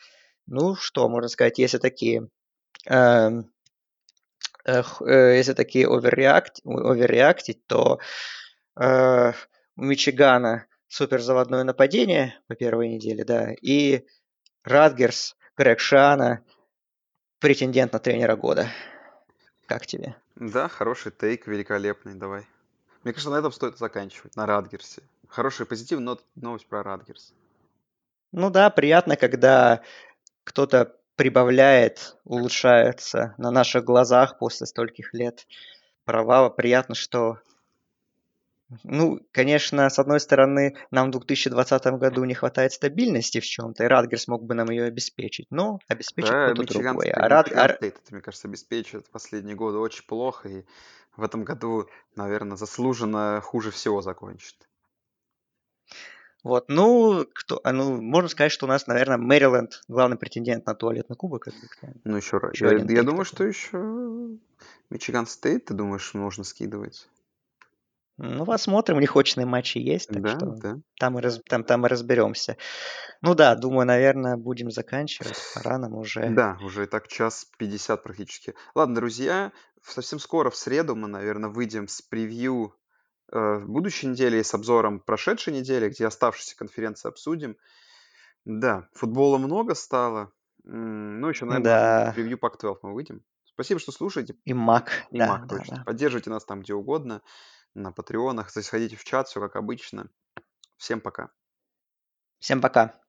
Ну, что можно сказать, если такие... Э, э, если такие оверреакт, оверреактить, то у Мичигана супер заводное нападение по первой неделе, да, и Радгерс, Грег Шана, претендент на тренера года. Как тебе? Да, хороший тейк, великолепный, давай. Мне кажется, на этом стоит заканчивать, на Радгерсе. Хорошая позитивная новость про Радгерс. Ну да, приятно, когда кто-то прибавляет, улучшается на наших глазах после стольких лет провала. Приятно, что ну, конечно, с одной стороны, нам в 2020 году не хватает стабильности в чем-то, и Радгер смог бы нам ее обеспечить, но обеспечит Да, кто-то другой. А Рад... а- Стейт, это, мне кажется, обеспечивает последние годы очень плохо, и в этом году, наверное, заслуженно хуже всего закончит. Вот, ну, кто, а, ну, можно сказать, что у нас, наверное, Мэриленд главный претендент на туалетный кубок. Ну, еще раз. Еще Я, я думаю, такой. что еще Мичиган Стейт, ты думаешь, можно скидывать? Ну, посмотрим, у них очные матчи есть, так Да, что да. там и, раз- там, там и разберемся. Ну да, думаю, наверное, будем заканчивать. Пора нам уже. Да, уже так час 50 практически. Ладно, друзья, совсем скоро, в среду, мы, наверное, выйдем с превью э, будущей недели и с обзором прошедшей недели, где оставшиеся конференции обсудим. Да, футбола много стало. Ну, еще, наверное, Да, превью Пак-12 мы выйдем. Спасибо, что слушаете. и Мак, И да, Мак, да, точно. да. Поддерживайте нас там где угодно, на Патреонах. Заходите в чат, все как обычно. Всем пока. Всем пока.